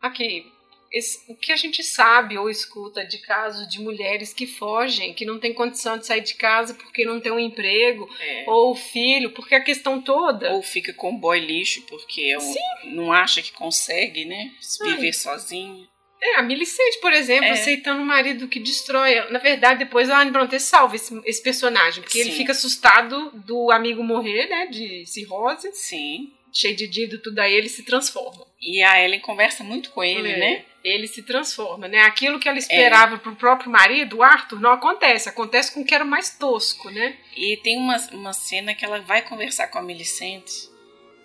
Aqui, esse- o que a gente sabe ou escuta de casos de mulheres que fogem, que não tem condição de sair de casa porque não tem um emprego, É. ou filho, porque a questão toda... Ou fica com boy lixo porque é um- não acha que consegue, né? Viver sozinho. É, a Milicente, por exemplo, É. aceitando um marido que destrói. Na verdade, depois a Anne Bronte salva esse, esse personagem, porque ele Sim. fica assustado do amigo morrer, né, de cirrose, Sim. Cheio de dívida, tudo aí ele se transforma. E a Ellen conversa muito com ele, É, né? Ele se transforma, né? Aquilo que ela esperava pro próprio marido, o Arthur, não acontece. Acontece com o que era mais tosco, né? E tem uma, uma cena que ela vai conversar com a Milicente,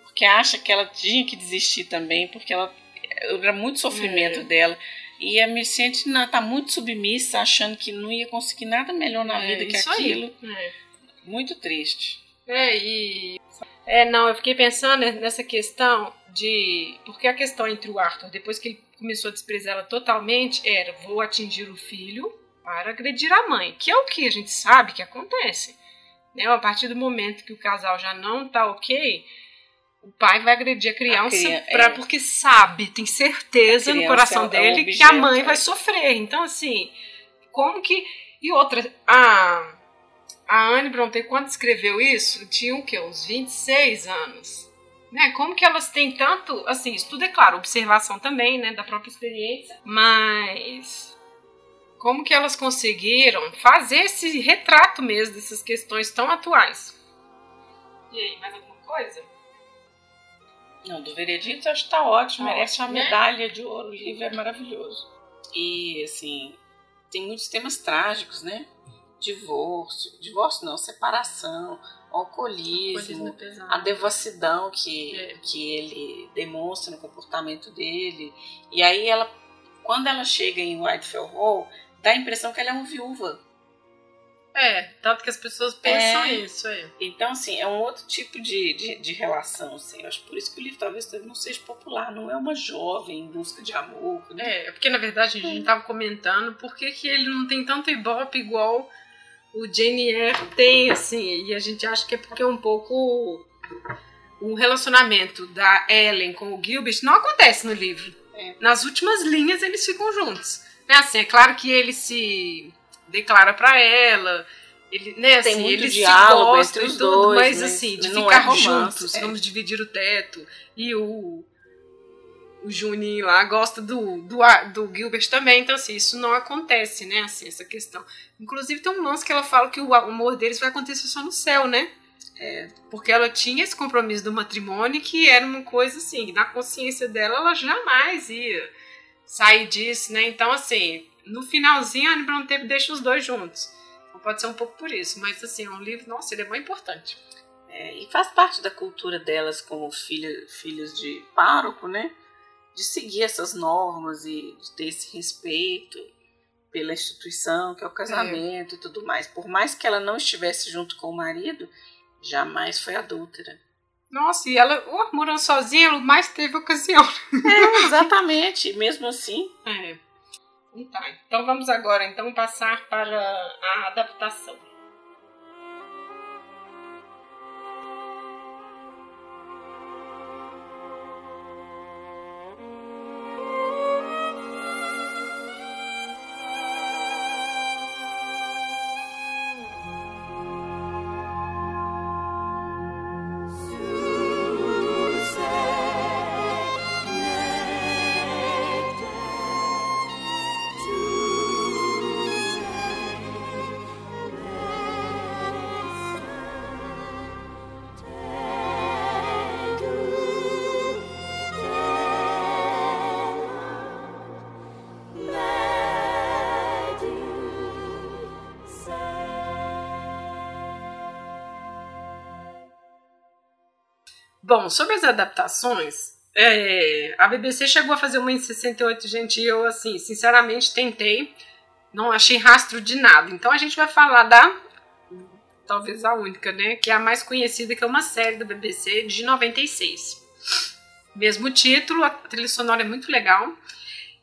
porque acha que ela tinha que desistir também, porque ela era muito sofrimento É. dela. E a Milicente tá muito submissa, achando que não ia conseguir nada melhor na É, vida que aquilo. É. Muito triste. É, e. É, não, eu fiquei pensando nessa questão de. Porque a questão entre o Arthur, depois que ele começou a desprezar ela totalmente, era: vou atingir o filho para agredir a mãe, que é o que a gente sabe que acontece. Né? A partir do momento que o casal já não tá ok, o pai vai agredir a criança cria- pra, é. porque sabe, tem certeza A no criança coração é dele que objeto, a mãe vai é. sofrer. Então, assim, como que. E outra, a, a Anne Bronte, quando escreveu isso, tinha o quê? Uns 26 anos. Né? Como que elas têm tanto. Assim, isso tudo é claro, observação também, né? Da própria experiência. Mas. Como que elas conseguiram fazer esse retrato mesmo dessas questões tão atuais? E aí, mais alguma coisa? Não, do veredito acho que tá ótimo, Tá merece uma ótimo, né? medalha de ouro, o livro é maravilhoso. E, assim, tem muitos temas trágicos, né? Divórcio, divórcio não, separação, alcoolismo, pesado. a devassidão que, É. que ele demonstra no comportamento dele. E aí ela, quando ela chega em Whitefell Hall, dá a impressão que ela é uma viúva. É, tanto que as pessoas pensam É. isso, é. Então, assim, é um outro tipo de, de, de relação, assim. Eu acho por isso que o livro talvez não seja popular. Não é uma jovem em busca de amor. né? É, porque na verdade a gente tava comentando por que, que ele não tem tanto ibope igual o Jane Eyre tem, assim, e a gente acha que é porque é um pouco o relacionamento da Ellen com o Gilbert não acontece no livro. É. Nas últimas linhas eles ficam juntos. Né? Assim, é claro que ele se declara pra ela, ele, né, Tem assim, muito eles diálogo se gostam entre e os tudo, dois, mas mas assim, de é ficar romance, juntos, é. vamos dividir o teto. E o o Juninho lá gosta do, do, do Gilbert também, então assim, isso não acontece, né, assim, essa questão. Inclusive tem um lance que ela fala que o amor deles vai acontecer só no céu, né? É, porque ela tinha esse compromisso do matrimônio que era uma coisa assim, na consciência dela ela jamais ia sair disso, né? Então assim, no finalzinho a Anne Bronte deixa os dois juntos. Então, pode ser um pouco por isso, mas assim, é um livro, nossa, ele é muito importante. É, e faz parte da cultura delas como filha, filhos de pároco, né? De seguir essas normas e de ter esse respeito pela instituição, que é o casamento e tudo mais. Por mais que ela não estivesse junto com o marido, jamais foi adúltera. Nossa, e ela, oh, morando sozinha, ela mais teve ocasião. <laughs> É, exatamente. Mesmo assim, É. Então, tá. então vamos agora então passar para a adaptação. Bom, sobre as adaptações, é, a BBC chegou a fazer uma em 68, gente, e eu, assim, sinceramente tentei, não achei rastro de nada. Então a gente vai falar da, talvez a única, né, que é a mais conhecida, que é uma série da BBC de 96. Mesmo título, a trilha sonora é muito legal.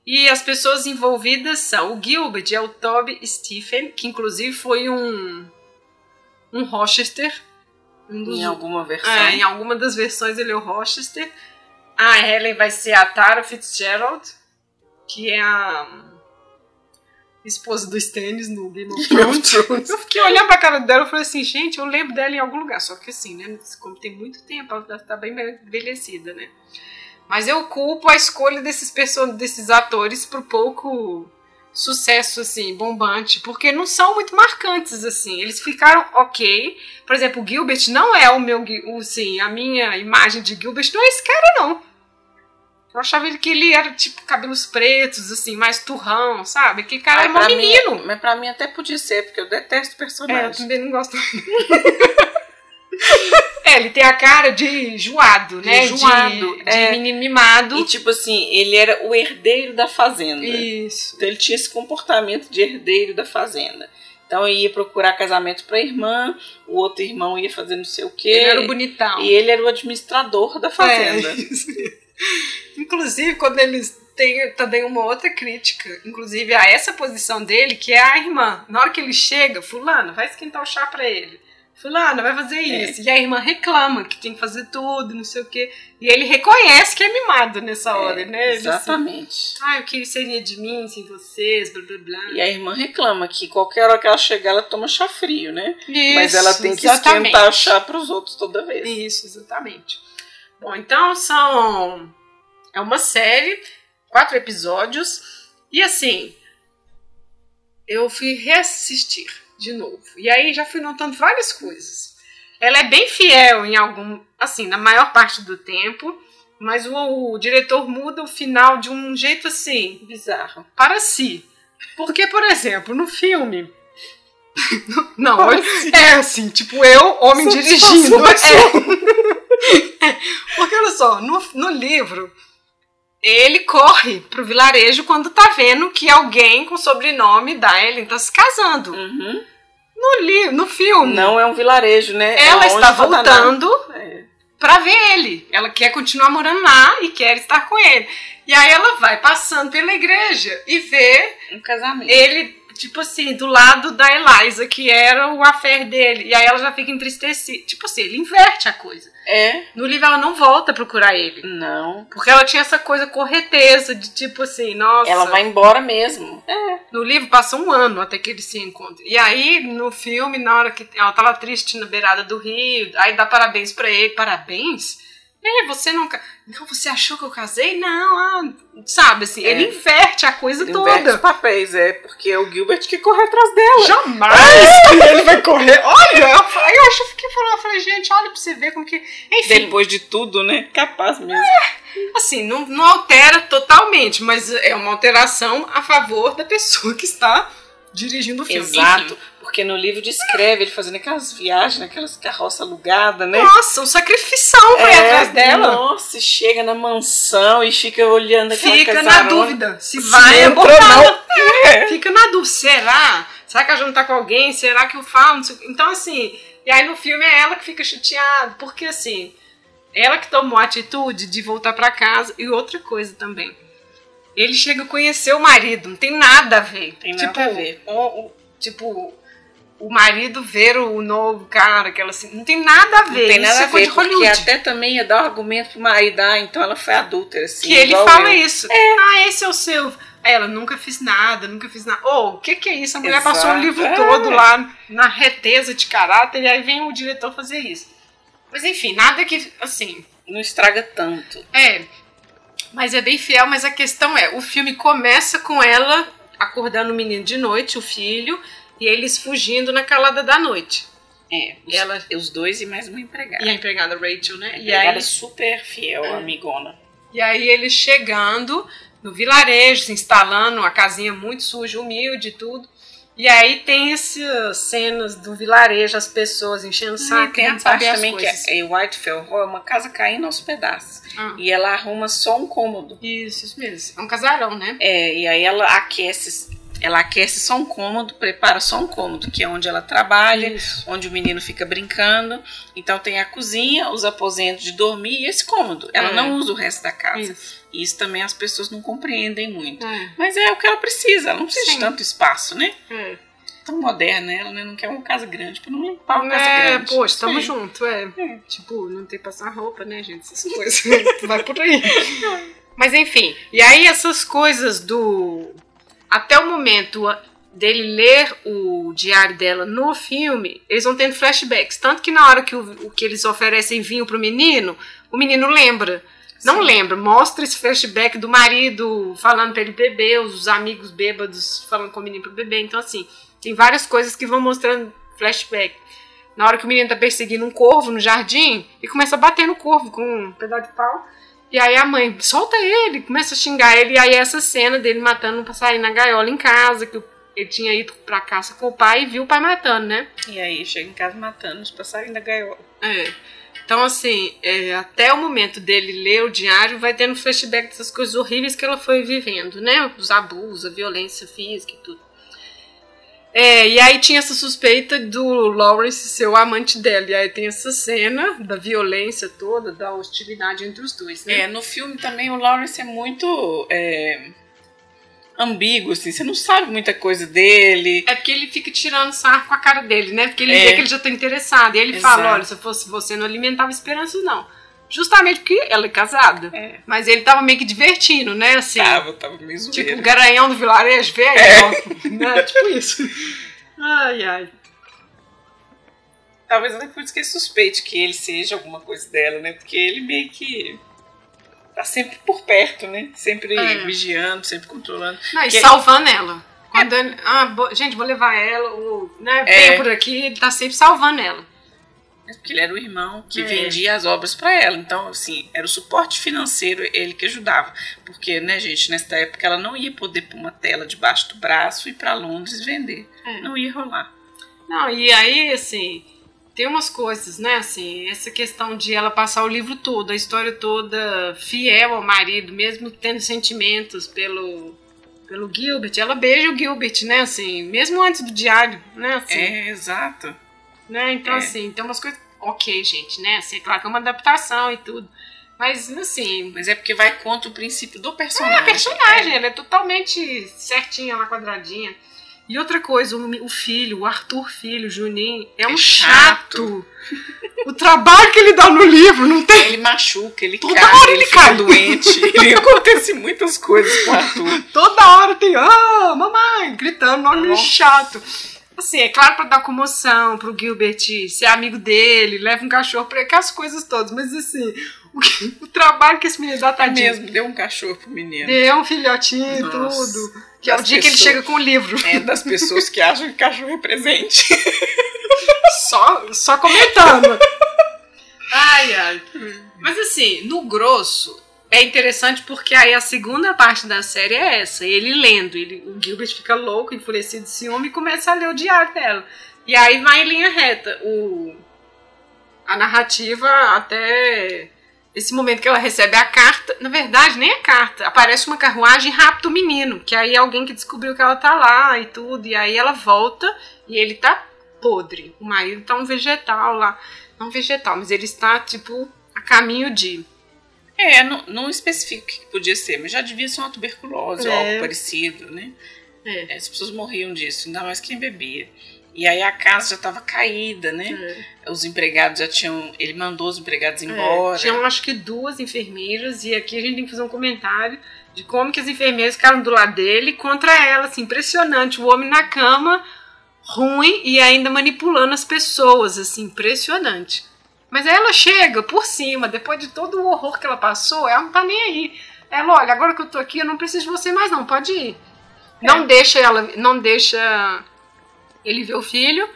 E as pessoas envolvidas são o Gilbert, é o Toby Stephen, que inclusive foi um, um Rochester. Um dos, em alguma versão. é, em alguma das versões ele é o Rochester. A Helen vai ser a Tara Fitzgerald, que é a esposa do Stannis no Game of <laughs> Thrones. Eu fiquei olhando pra cara dela e falei assim, gente, eu lembro dela em algum lugar. Só que assim, né? Como tem muito tempo, ela tá bem envelhecida, né? Mas eu culpo a escolha desses, person desses atores pro pouco sucesso, assim, bombante, porque não são muito marcantes, assim. Eles ficaram ok. Por exemplo, o Gilbert não é o meu, o, sim, a minha imagem de Gilbert não é esse cara, não. Eu achava que ele era, tipo, cabelos pretos, assim, mais turrão, sabe? Que cara era um pra mim- menino. mas pra mim até podia ser, porque eu detesto É, eu também não gosto. <laughs> é, ele tem a cara de joado, né? joado, de, de é. menino mimado. E tipo assim, ele era o herdeiro da fazenda. Isso. Então ele tinha esse comportamento de herdeiro da fazenda. Então ia procurar casamento pra irmã, o outro irmão ia fazer não sei o quê. Ele era o bonitão. E ele era o administrador da fazenda. É. <laughs> Inclusive, quando eles têm também uma outra crítica, inclusive a essa posição dele, que é a irmã. Na hora que ele chega, fulano, vai esquentar o chá pra ele. Fulano, vai fazer isso. E a irmã reclama que tem que fazer tudo, não sei o quê. E ele reconhece que é mimado nessa hora, né? Ele, assim, Exatamente. ah, o que seria de mim sem vocês, blá blá blá. E a irmã reclama que qualquer hora que ela chegar, ela toma chá frio, né? Isso, Mas ela tem que exatamente. esquentar o chá pros outros toda vez. Isso, exatamente. Bom, então são. É uma série, quatro episódios. E assim, eu fui reassistir de novo. E aí já fui notando várias coisas. Ela é bem fiel em algum. Assim, na maior parte do tempo. Mas o, o diretor muda o final de um jeito assim, Bizarro. para si. Porque, por exemplo, no filme. <laughs> Não, Como é assim, tipo, eu, homem Só dirigindo. disfarçou, É. <laughs> Porque olha só, no, no livro, ele corre pro vilarejo quando tá vendo que alguém com sobrenome da Ellen tá se casando. Uhum. No, li, no filme, Não é um vilarejo, né? ela é está voltando É. pra ver ele. Ela quer continuar morando lá e quer estar com ele. E aí ela vai passando pela igreja e vê Um casamento. ele, tipo assim, do lado da Eliza, que era o affair dele. E aí ela já fica entristecida. Tipo assim, ele inverte a coisa. É. No livro ela não volta a procurar ele. Não. Porque ela tinha essa coisa correteza de tipo assim, nossa. Ela vai embora mesmo. É. No livro passa um ano até que eles se encontram. E aí, no filme, na hora que ela tava triste na beirada do rio, aí dá parabéns pra ele. Parabéns? É, você não. Não, você achou que eu casei? Não, ah, sabe assim, é. ele inverte a coisa ele toda. Inverte os papéis, é, porque é o Gilbert que corre atrás dela. Jamais que ele vai correr. Olha, eu, eu acho que falou, eu falei, gente, olha pra você ver como que. Enfim. Depois de tudo, né? Capaz mesmo. É, assim, não, não altera totalmente, mas é uma alteração a favor da pessoa que está dirigindo o filme. Exato. Porque no livro descreve ele fazendo aquelas viagens, aquelas carroças alugadas, né? Nossa, um sacrifício pra é, atrás dela. Nossa, chega na mansão e fica olhando aquela Fica na dúvida se, se vai abortar. É. Fica na dúvida. Será? Será que ela já não tá com alguém? Será que eu falo? Então, assim, e aí no filme é ela que fica chateada. Porque, assim, ela que tomou a atitude de voltar para casa. E outra coisa também. Ele chega a conhecer o marido, não tem nada a ver. Tem nada tipo, a ver. O, o, tipo, o marido ver o novo cara, aquela assim, não tem nada a ver. Não tem nada isso a ver, porque até também ia dar um argumento pro marido, ah, então ela foi adúltera, assim. Que ele fala eu. isso. É. Ah, esse é o seu. Aí ela, nunca fiz nada, nunca fiz nada. Ô, oh, o que que é isso? A mulher Exato. passou o livro é. todo lá na reteza de caráter e aí vem o diretor fazer isso. Mas enfim, nada que, assim... Não estraga tanto. É, mas é bem fiel, mas a questão é, o filme começa com ela acordando o menino de noite, o filho, e eles fugindo na calada da noite. É, os, ela, os dois e mais uma empregada. E a empregada Rachel, né? A e aí, é super fiel, é. amigona. E aí eles chegando no vilarejo, se instalando, a casinha muito suja, humilde e tudo. E aí tem essas cenas do vilarejo, as pessoas enchendo o saco. E tem a parte também coisas. que é Whitefell é uma casa caindo aos pedaços. Ah. E ela arruma só um cômodo. Isso, isso mesmo. É um casarão, né? É, e aí ela aquece ela aquece só um cômodo, prepara só um cômodo, que é onde ela trabalha, Isso. onde o menino fica brincando. Então tem a cozinha, os aposentos de dormir e esse cômodo. Ela é. não usa o resto da casa. Isso. Isso também as pessoas não compreendem muito. É. Mas é o que ela precisa, ela não precisa Sim. de tanto espaço, né? É. Tão moderna ela, né? Não quer uma casa grande pra não limpar uma casa é, grande. Poxa, estamos juntos, é. é. Tipo, não tem passar roupa, né, gente? Essas <laughs> coisas. Vai por aí. Mas enfim, e aí essas coisas do até o momento dele ler o diário dela no filme, eles vão tendo flashbacks. Tanto que na hora que, o, que eles oferecem vinho pro menino, o menino lembra. Não Sim. lembra, mostra esse flashback do marido falando pra ele beber, os amigos bêbados falando com o menino pra beber. Então, assim, tem várias coisas que vão mostrando flashback. Na hora que o menino tá perseguindo um corvo no jardim, e começa a bater no corvo com um pedaço de pau. E aí a mãe, solta ele, começa a xingar ele. E aí essa cena dele matando um passarinho na gaiola em casa, que ele tinha ido pra caça com o pai e viu o pai matando, né? E aí chega em casa matando os passarinhos da gaiola. É. Então, assim, é, até o momento dele ler o diário, vai tendo flashback dessas coisas horríveis que ela foi vivendo, né? Os abusos, a violência física e tudo. É, e aí tinha essa suspeita do Lawrence ser o amante dela. E aí tem essa cena da violência toda, da hostilidade entre os dois, né? É, no filme também o Lawrence é muito é, ambíguo, assim. Você não sabe muita coisa dele. É porque ele fica tirando sarro com a cara dele, né? Porque ele é. vê que ele já tá interessado. E ele Exato. fala, olha, se eu fosse você, não alimentava esperanças, não. Justamente porque ela é casada. É. Mas ele tava meio que divertindo, né? Assim, tava, tava meio zoeiro. Tipo, o garanhão do vilarejo, velho. É. <laughs> Né? Tipo isso. Ai, ai. Talvez até por isso que ele suspeite que ele seja alguma coisa dela, né? Porque ele meio que tá sempre por perto, né? Sempre é. vigiando, sempre controlando. Não, e salvando ela. Quando é. ele, ah, gente, vou levar ela, ou, né, vem é. por aqui, ele tá sempre salvando ela. É porque ele era o irmão que é. vendia as obras para ela. Então, assim, era o suporte financeiro ele que ajudava. Porque, né, gente, nessa época ela não ia poder pôr uma tela debaixo do braço e ir para Londres vender. É. Não ia rolar. Não, e aí, assim, tem umas coisas, né, assim, essa questão de ela passar o livro todo, a história toda fiel ao marido, mesmo tendo sentimentos pelo pelo Gilbert, ela beija o Gilbert, né, assim, mesmo antes do diário, né, assim. É, exato. Né? Então, é. assim, tem umas coisas. Ok, gente, né? Assim, é claro que é uma adaptação e tudo. Mas, assim. Mas é porque vai contra o princípio do personagem. É, a personagem, é. ela é totalmente certinha lá, quadradinha. E outra coisa, o, filho, o Arthur Filho, o Juninho, é um é chato. chato. o trabalho que ele dá no livro não tem. Ele machuca, ele Toda cai, hora ele, ele cai doente. <laughs> ele acontece muitas coisas com o Arthur. Toda hora tem, ah, mamãe, gritando, nome chato. Assim, é claro para dar comoção pro Gilbert ser amigo dele, leva um cachorro para aquelas coisas todas, mas assim, o, o, trabalho que esse menino dá tá mesmo, deu um cachorro pro menino. Deu um filhotinho, Nossa. tudo. Que é o dia pessoas, que ele chega com o livro. É, das pessoas que acham que cachorro é presente. <laughs> só, só comentando. <laughs> Ai, ai. Mas assim, no grosso, é interessante porque aí a segunda parte da série é essa. Ele lendo, ele, o Gilbert fica louco, enfurecido de ciúme e começa a ler o diário dela. E aí vai em linha reta. O, a narrativa até esse momento que ela recebe a carta, na verdade, nem a carta, aparece uma carruagem rapta o menino, que aí é alguém que descobriu que ela tá lá e tudo, e aí ela volta e ele tá podre. O marido tá um vegetal lá, não vegetal, mas ele está tipo a caminho de é, não, não especifica o que podia ser, mas já devia ser uma tuberculose é. ou algo parecido, né? É. As pessoas morriam disso, ainda mais quem bebia. E aí a casa já estava caída, né? É. Os empregados já tinham. Ele mandou os empregados é, embora. É. Tinham acho que duas enfermeiras, e aqui a gente tem que fazer um comentário de como que as enfermeiras ficaram do lado dele contra ela, assim, impressionante. O homem na cama, ruim e ainda manipulando as pessoas, assim, impressionante. Mas aí ela chega por cima, depois de todo o horror que ela passou, ela não tá nem aí. Ela, olha, agora que eu tô aqui, eu não preciso de você mais, não, pode ir. É. Não deixa ela, não deixa ele ver o filho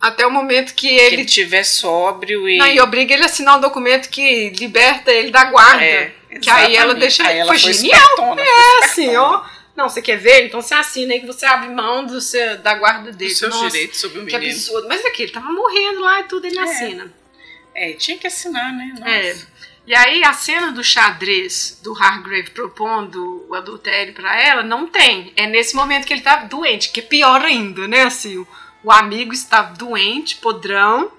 até o momento que ele. Que ele tiver sóbrio e. Não, e obriga ele a assinar um documento que liberta ele da guarda. É, que aí ela deixa. Aí ela foi, foi genial. Espertona, é, assim, ó. Não, você quer ver? Então você assina aí que você abre mão do seu, da guarda dele. Dos seus Nossa, direitos sobre o menino. Que absurdo. Mas aqui, ele tava morrendo lá e tudo, ele é. assina. É, tinha que assinar, né? Nossa. É. E aí a cena do xadrez do Hargrave propondo o adultério para ela não tem. É nesse momento que ele tá doente, que é pior ainda, né? Assim, o amigo está doente, podrão.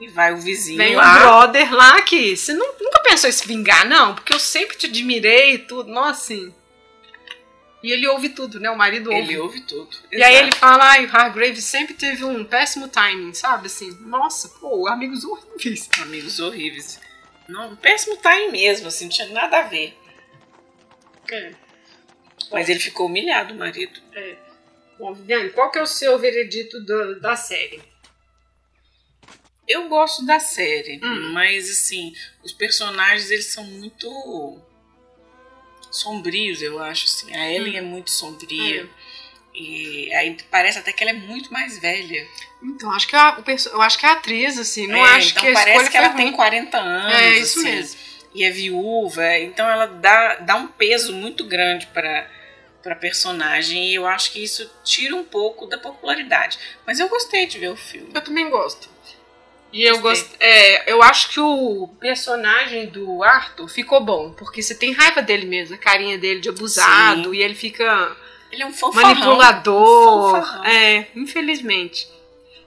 E vai o vizinho Vem lá. o brother lá que você nunca pensou em se vingar, não? Porque eu sempre te admirei e tudo. Nossa, assim. E ele ouve tudo, né? O marido ouve. Ele ouve tudo. E Exato. aí ele fala, ai, o Hargrave sempre teve um péssimo timing, sabe? Assim, nossa, pô, amigos horríveis. Amigos horríveis. Não, um péssimo timing mesmo, assim, não tinha nada a ver. É. Mas ele ficou humilhado, o marido. É. Bom, Viviane, qual que é o seu veredito do, da série? Eu gosto da série, hum. mas assim, os personagens eles são muito sombrios, eu acho assim. A Ellen hum. é muito sombria. É. E aí parece até que ela é muito mais velha. Então, acho que a, eu acho que a atriz, assim, não é, acho então que a parece que ela ruim. tem 40 anos. É, isso assim, mesmo. E é viúva, então ela dá, dá um peso muito grande para para personagem e eu acho que isso tira um pouco da popularidade. Mas eu gostei de ver o filme. Eu também gosto. E eu gosto, é, eu acho que o personagem do Arthur ficou bom, porque você tem raiva dele mesmo, a carinha dele de abusado Sim. e ele fica ele é um manipulador. Um é, infelizmente.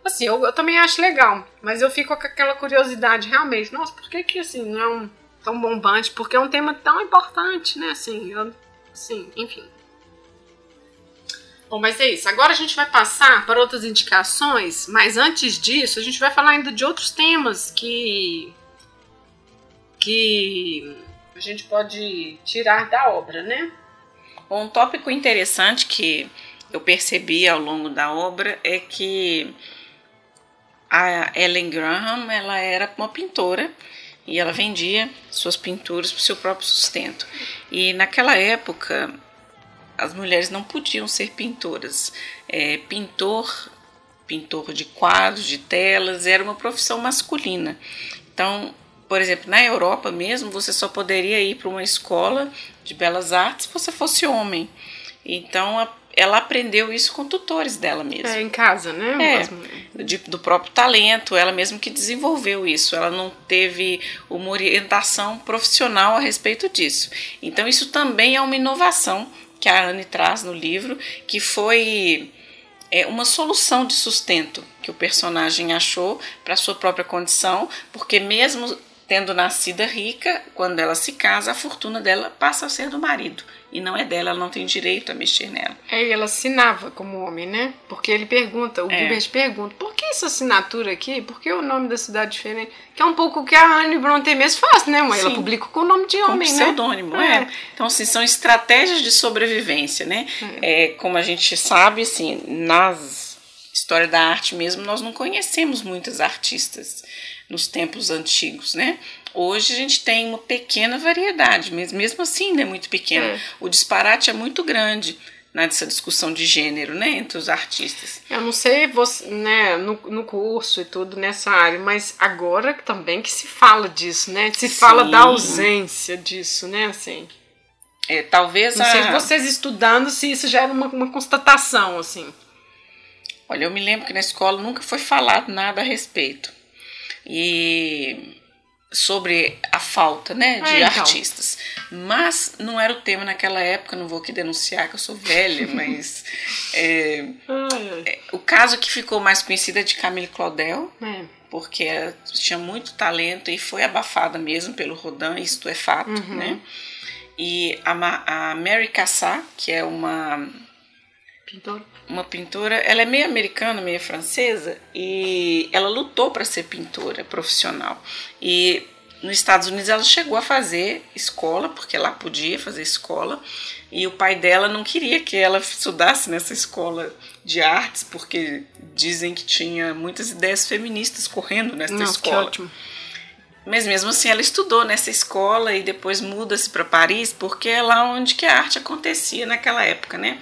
Assim, eu, eu, também acho legal, mas eu fico com aquela curiosidade realmente. Nossa, por que que assim não é um tão bombante? Porque é um tema tão importante, né? Assim, eu, assim, enfim. Bom, mas é isso. Agora a gente vai passar para outras indicações, mas antes disso, a gente vai falar ainda de outros temas que que a gente pode tirar da obra, né? Um tópico interessante que eu percebi ao longo da obra é que a Ellen Graham ela era uma pintora e ela vendia suas pinturas para o seu próprio sustento. E naquela época as mulheres não podiam ser pintoras. É, pintor, pintor de quadros, de telas, era uma profissão masculina. Então, por exemplo, na Europa mesmo, você só poderia ir para uma escola de belas artes se você fosse homem. Então, a, ela aprendeu isso com tutores dela mesma. É, em casa, né? É, de, do próprio talento, ela mesma que desenvolveu isso. Ela não teve uma orientação profissional a respeito disso. Então, isso também é uma inovação que a Anne traz no livro, que foi é, uma solução de sustento que o personagem achou para sua própria condição, porque mesmo tendo nascida rica, quando ela se casa, a fortuna dela passa a ser do marido. E não é dela, ela não tem direito a mexer nela. É, e ela assinava como homem, né? Porque ele pergunta, o é. Gilbert pergunta, por que essa assinatura aqui? Por que o nome da cidade diferente? Que é um pouco o que a Anne Bronte mesmo faz, né, mãe? Ela publica com o nome de homem, com né? pseudônimo, é. é. Então, assim, são estratégias de sobrevivência, né? É. é como a gente sabe, assim, nas história da arte mesmo, nós não conhecemos muitas artistas nos tempos antigos, né? Hoje a gente tem uma pequena variedade, mas mesmo assim é muito pequena. É. O disparate é muito grande nessa discussão de gênero, né, entre os artistas. Eu não sei você, né, no, no curso e tudo nessa área, mas agora também que se fala disso, né? Se Sim. fala da ausência disso, né, assim. É, talvez Não a... sei vocês estudando se isso já era uma, uma constatação, assim. Olha, eu me lembro que na escola nunca foi falado nada a respeito. E sobre a falta né, de é, então. artistas. Mas não era o tema naquela época, não vou aqui denunciar que eu sou velha, <laughs> mas é, é, o caso que ficou mais conhecido é de Camille Claudel, é. porque ela tinha muito talento e foi abafada mesmo pelo Rodin, isto é fato, uhum. né? E a, a Mary Cassar, que é uma pintora uma pintora, ela é meio americana, meio francesa, e ela lutou para ser pintora profissional. E nos Estados Unidos ela chegou a fazer escola, porque lá podia fazer escola, e o pai dela não queria que ela estudasse nessa escola de artes, porque dizem que tinha muitas ideias feministas correndo nessa Nossa, escola. Mas mesmo assim ela estudou nessa escola e depois muda-se para Paris, porque é lá onde que a arte acontecia naquela época, né?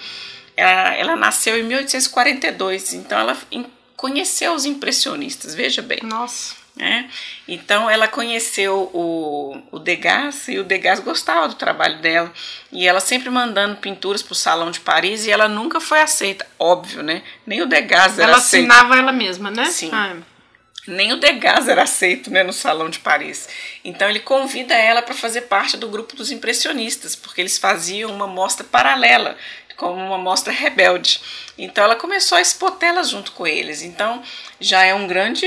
Ela, ela nasceu em 1842, então ela conheceu os impressionistas, veja bem. Nossa. É? Então ela conheceu o, o Degas e o Degas gostava do trabalho dela e ela sempre mandando pinturas para o Salão de Paris e ela nunca foi aceita, óbvio, né? Nem o Degas era ela aceito. Ela assinava ela mesma, né? Sim. Ah. Nem o Degas era aceito né, no Salão de Paris. Então ele convida ela para fazer parte do grupo dos impressionistas, porque eles faziam uma mostra paralela como uma mostra rebelde. Então ela começou a expotê-la junto com eles. Então já é um grande,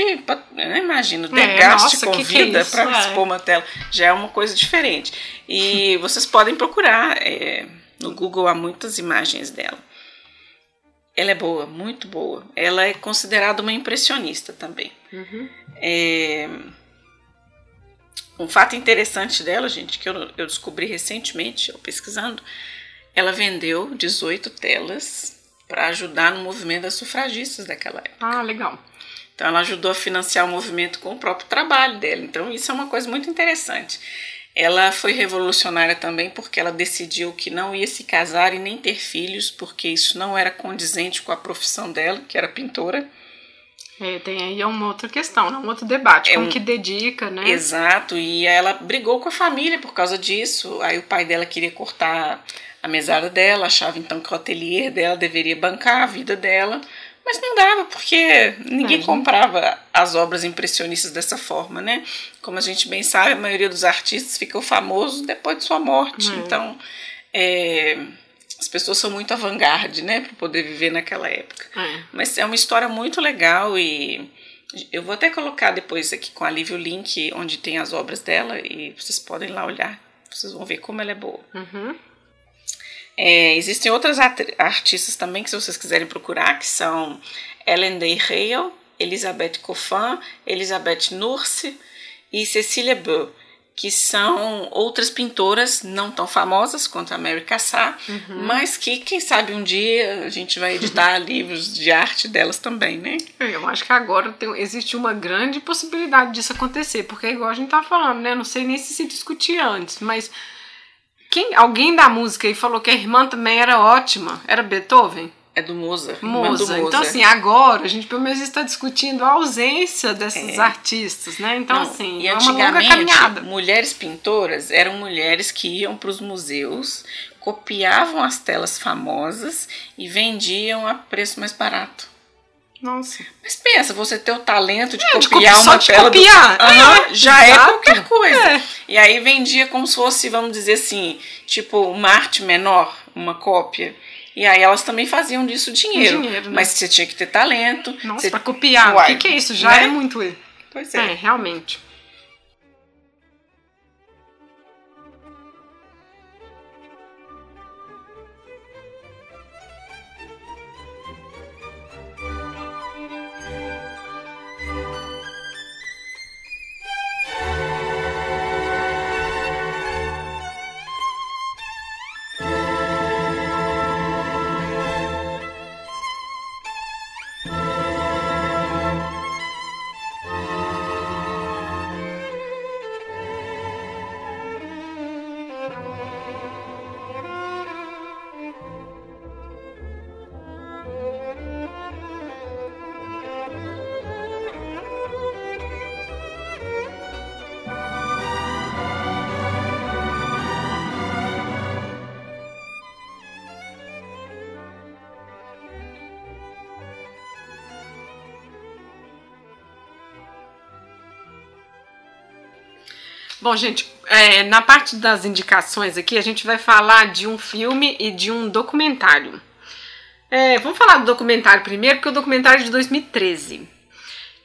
né, imagino, desgaste é, convida para é. expor uma tela. Já é uma coisa diferente. E <laughs> vocês podem procurar é, no Google há muitas imagens dela. Ela é boa, muito boa. Ela é considerada uma impressionista também. Uhum. É, um fato interessante dela, gente, que eu, eu descobri recentemente, eu pesquisando, ela vendeu 18 telas para ajudar no movimento das sufragistas daquela época. Ah, legal. Então ela ajudou a financiar o movimento com o próprio trabalho dela. Então isso é uma coisa muito interessante. Ela foi revolucionária também porque ela decidiu que não ia se casar e nem ter filhos, porque isso não era condizente com a profissão dela, que era pintora. É, tem aí uma outra questão, né? um outro debate, é como um... que dedica, né? Exato, e ela brigou com a família por causa disso. Aí o pai dela queria cortar a mesada dela, achava então que o ateliê dela deveria bancar a vida dela, mas não dava porque ninguém comprava as obras impressionistas dessa forma, né? Como a gente bem sabe, a maioria dos artistas ficou famoso depois de sua morte, uhum. então é, as pessoas são muito avant-garde, né, para poder viver naquela época. É. Mas é uma história muito legal e eu vou até colocar depois aqui com a Lívia o link onde tem as obras dela e vocês podem lá olhar, vocês vão ver como ela é boa. Uhum. É, existem outras artistas também que, se vocês quiserem procurar, que são Ellen Day Hale, Elizabeth Coffin, Elizabeth Nurse e Cecília Beau, que são outras pintoras não tão famosas quanto a Mary Cassar, uhum. mas que, quem sabe, um dia a gente vai editar <laughs> livros de arte delas também, né? Eu acho que agora tem, existe uma grande possibilidade disso acontecer, porque igual a gente tá falando, né? Não sei nem se se discutia antes, mas quem, alguém da música e falou que a irmã também era ótima. Era Beethoven? É do Mozart. Mozart. Então, assim, agora a gente pelo menos está discutindo a ausência desses é. artistas, né? Então, Não, assim, e é uma longa caminhada. Mulheres pintoras eram mulheres que iam para os museus, copiavam as telas famosas e vendiam a preço mais barato. Nossa. Mas pensa, você ter o talento de é, copiar de uma tela. Copiar. Do... Uhum, já é exato. é qualquer coisa. É. E aí vendia como se fosse, vamos dizer assim, tipo uma arte menor, uma cópia. E aí elas também faziam disso dinheiro. dinheiro né? Mas você tinha que ter talento. Nossa, você... pra copiar. Uai, o que, que, é isso? Já né? é muito. Pois é. É, realmente. Bom, gente, é, na parte das indicações aqui, a gente vai falar de um filme e de um documentário. É, vamos falar do documentário primeiro, porque o documentário é de 2013.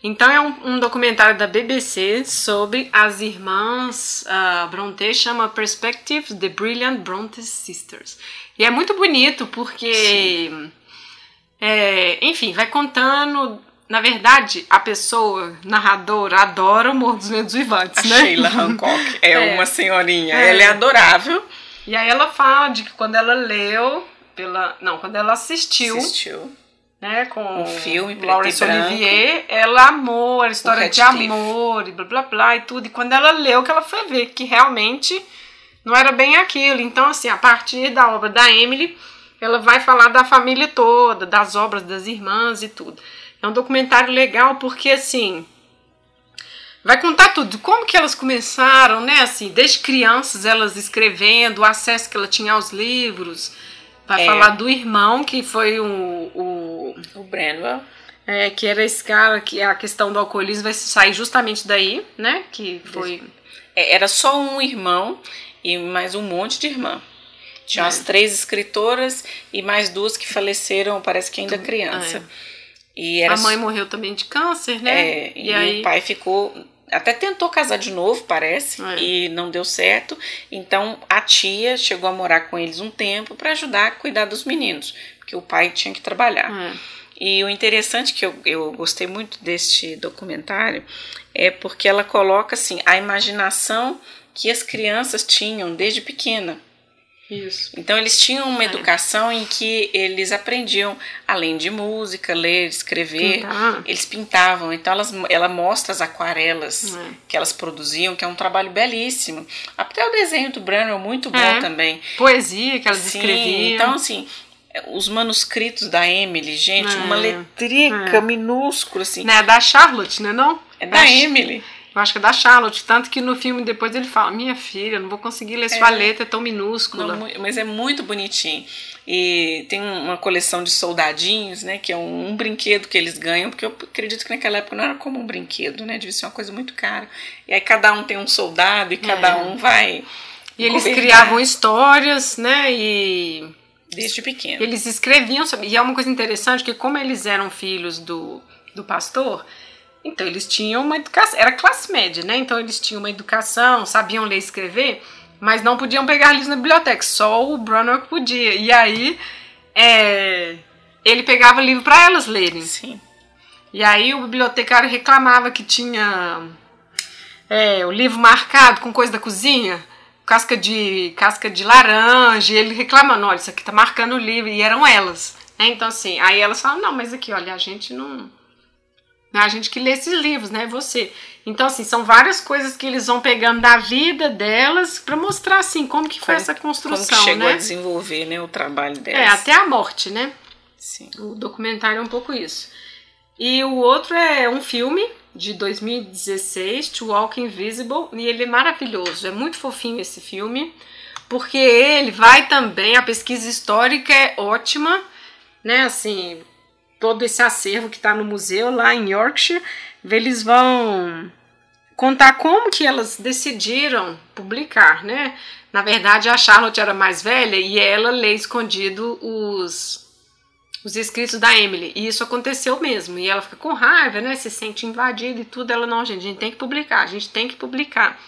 Então é um, um documentário da BBC sobre as irmãs uh, Bronte, chama Perspective The Brilliant Bronte Sisters. E é muito bonito porque, é, enfim, vai contando na verdade, a pessoa narradora adora o Morro dos Ventos Vivantes, a né? Sheila Hancock <laughs> é, é, uma senhorinha. É. Ela é adorável. E aí ela fala de que quando ela leu pela, não, quando ela assistiu, assistiu né, com um filme Laurence Olivier, ela amou a história de amor e blá blá blá e tudo. E quando ela leu, que ela foi ver que realmente não era bem aquilo. Então, assim, a partir da obra da Emily, ela vai falar da família toda, das obras das irmãs e tudo. É um documentário legal porque, assim, vai contar tudo. Como que elas começaram, né? Assim, desde crianças, elas escrevendo, o acesso que ela tinha aos livros. Vai é. falar do irmão, que foi o... O, o Branwell. É, que era esse cara, que a questão do alcoolismo vai sair justamente daí, né? Que foi... É, era só um irmão e mais um monte de irmã. Tinha é. as três escritoras e mais duas que faleceram, parece que ainda criança. É. E. A mãe morreu também de câncer, né? É, e, e aí... o pai ficou. Até tentou casar de novo, parece, é. e não deu certo. Então a tia chegou a morar com eles um tempo para ajudar a cuidar dos meninos, porque o pai tinha que trabalhar. É. E o interessante que eu, eu gostei muito deste documentário é porque ela coloca assim a imaginação que as crianças tinham desde pequena. Isso. Então eles tinham uma é. educação em que eles aprendiam, além de música, ler, escrever, Pintar. eles pintavam. Então elas, ela mostra as aquarelas é. que elas produziam, que é um trabalho belíssimo. Até o desenho do Brano é muito bom é. também. Poesia que elas Sim, escreviam. Então, assim, os manuscritos da Emily, gente, uma é. letrica é. minúscula, assim. Não é da Charlotte, né não? É da, da Emily. Eu acho que é da Charlotte, tanto que no filme depois ele fala: Minha filha, não vou conseguir ler sua é, letra, é tão minúscula. Não, mas é muito bonitinho. E tem uma coleção de soldadinhos, né? Que é um, um, brinquedo que eles ganham, porque eu acredito que naquela época não era como um brinquedo, né? Devia ser uma coisa muito cara. E aí cada um tem um soldado e cada é. um vai. E eles criavam histórias, né? E. Desde pequeno. Eles escreviam sobre. E é uma coisa interessante que, como eles eram filhos do, do pastor então eles tinham uma educação, era classe média, né? Então eles tinham uma educação, sabiam ler e escrever, mas não podiam pegar livros na biblioteca, só o Brunner podia. E aí é, ele pegava livro para elas lerem. Sim. E aí o bibliotecário reclamava que tinha é, o livro marcado com coisa da cozinha, casca de casca de laranja, e ele reclamando, olha, isso aqui tá marcando o livro, e eram elas. Né? Então assim, aí elas falam, não, mas aqui, olha, a gente não a gente que lê esses livros, né? Você. Então, assim, são várias coisas que eles vão pegando da vida delas para mostrar, assim, como que foi como, essa construção, como que chegou né? a desenvolver, né, o trabalho delas. É, até a morte, né? Sim. O documentário é um pouco isso. E o outro é um filme de 2016, To Walk Invisible, e ele é maravilhoso. É muito fofinho esse filme, porque ele vai também, a pesquisa histórica é ótima, né? Assim, todo esse acervo que está no museu lá em Yorkshire, eles vão contar como que elas decidiram publicar, né? Na verdade, a Charlotte era mais velha e ela lê escondido os os escritos da Emily. E isso aconteceu mesmo. E ela fica com raiva, né? Se sente invadida e tudo. Ela, não, gente, a gente tem que publicar, a gente tem que publicar.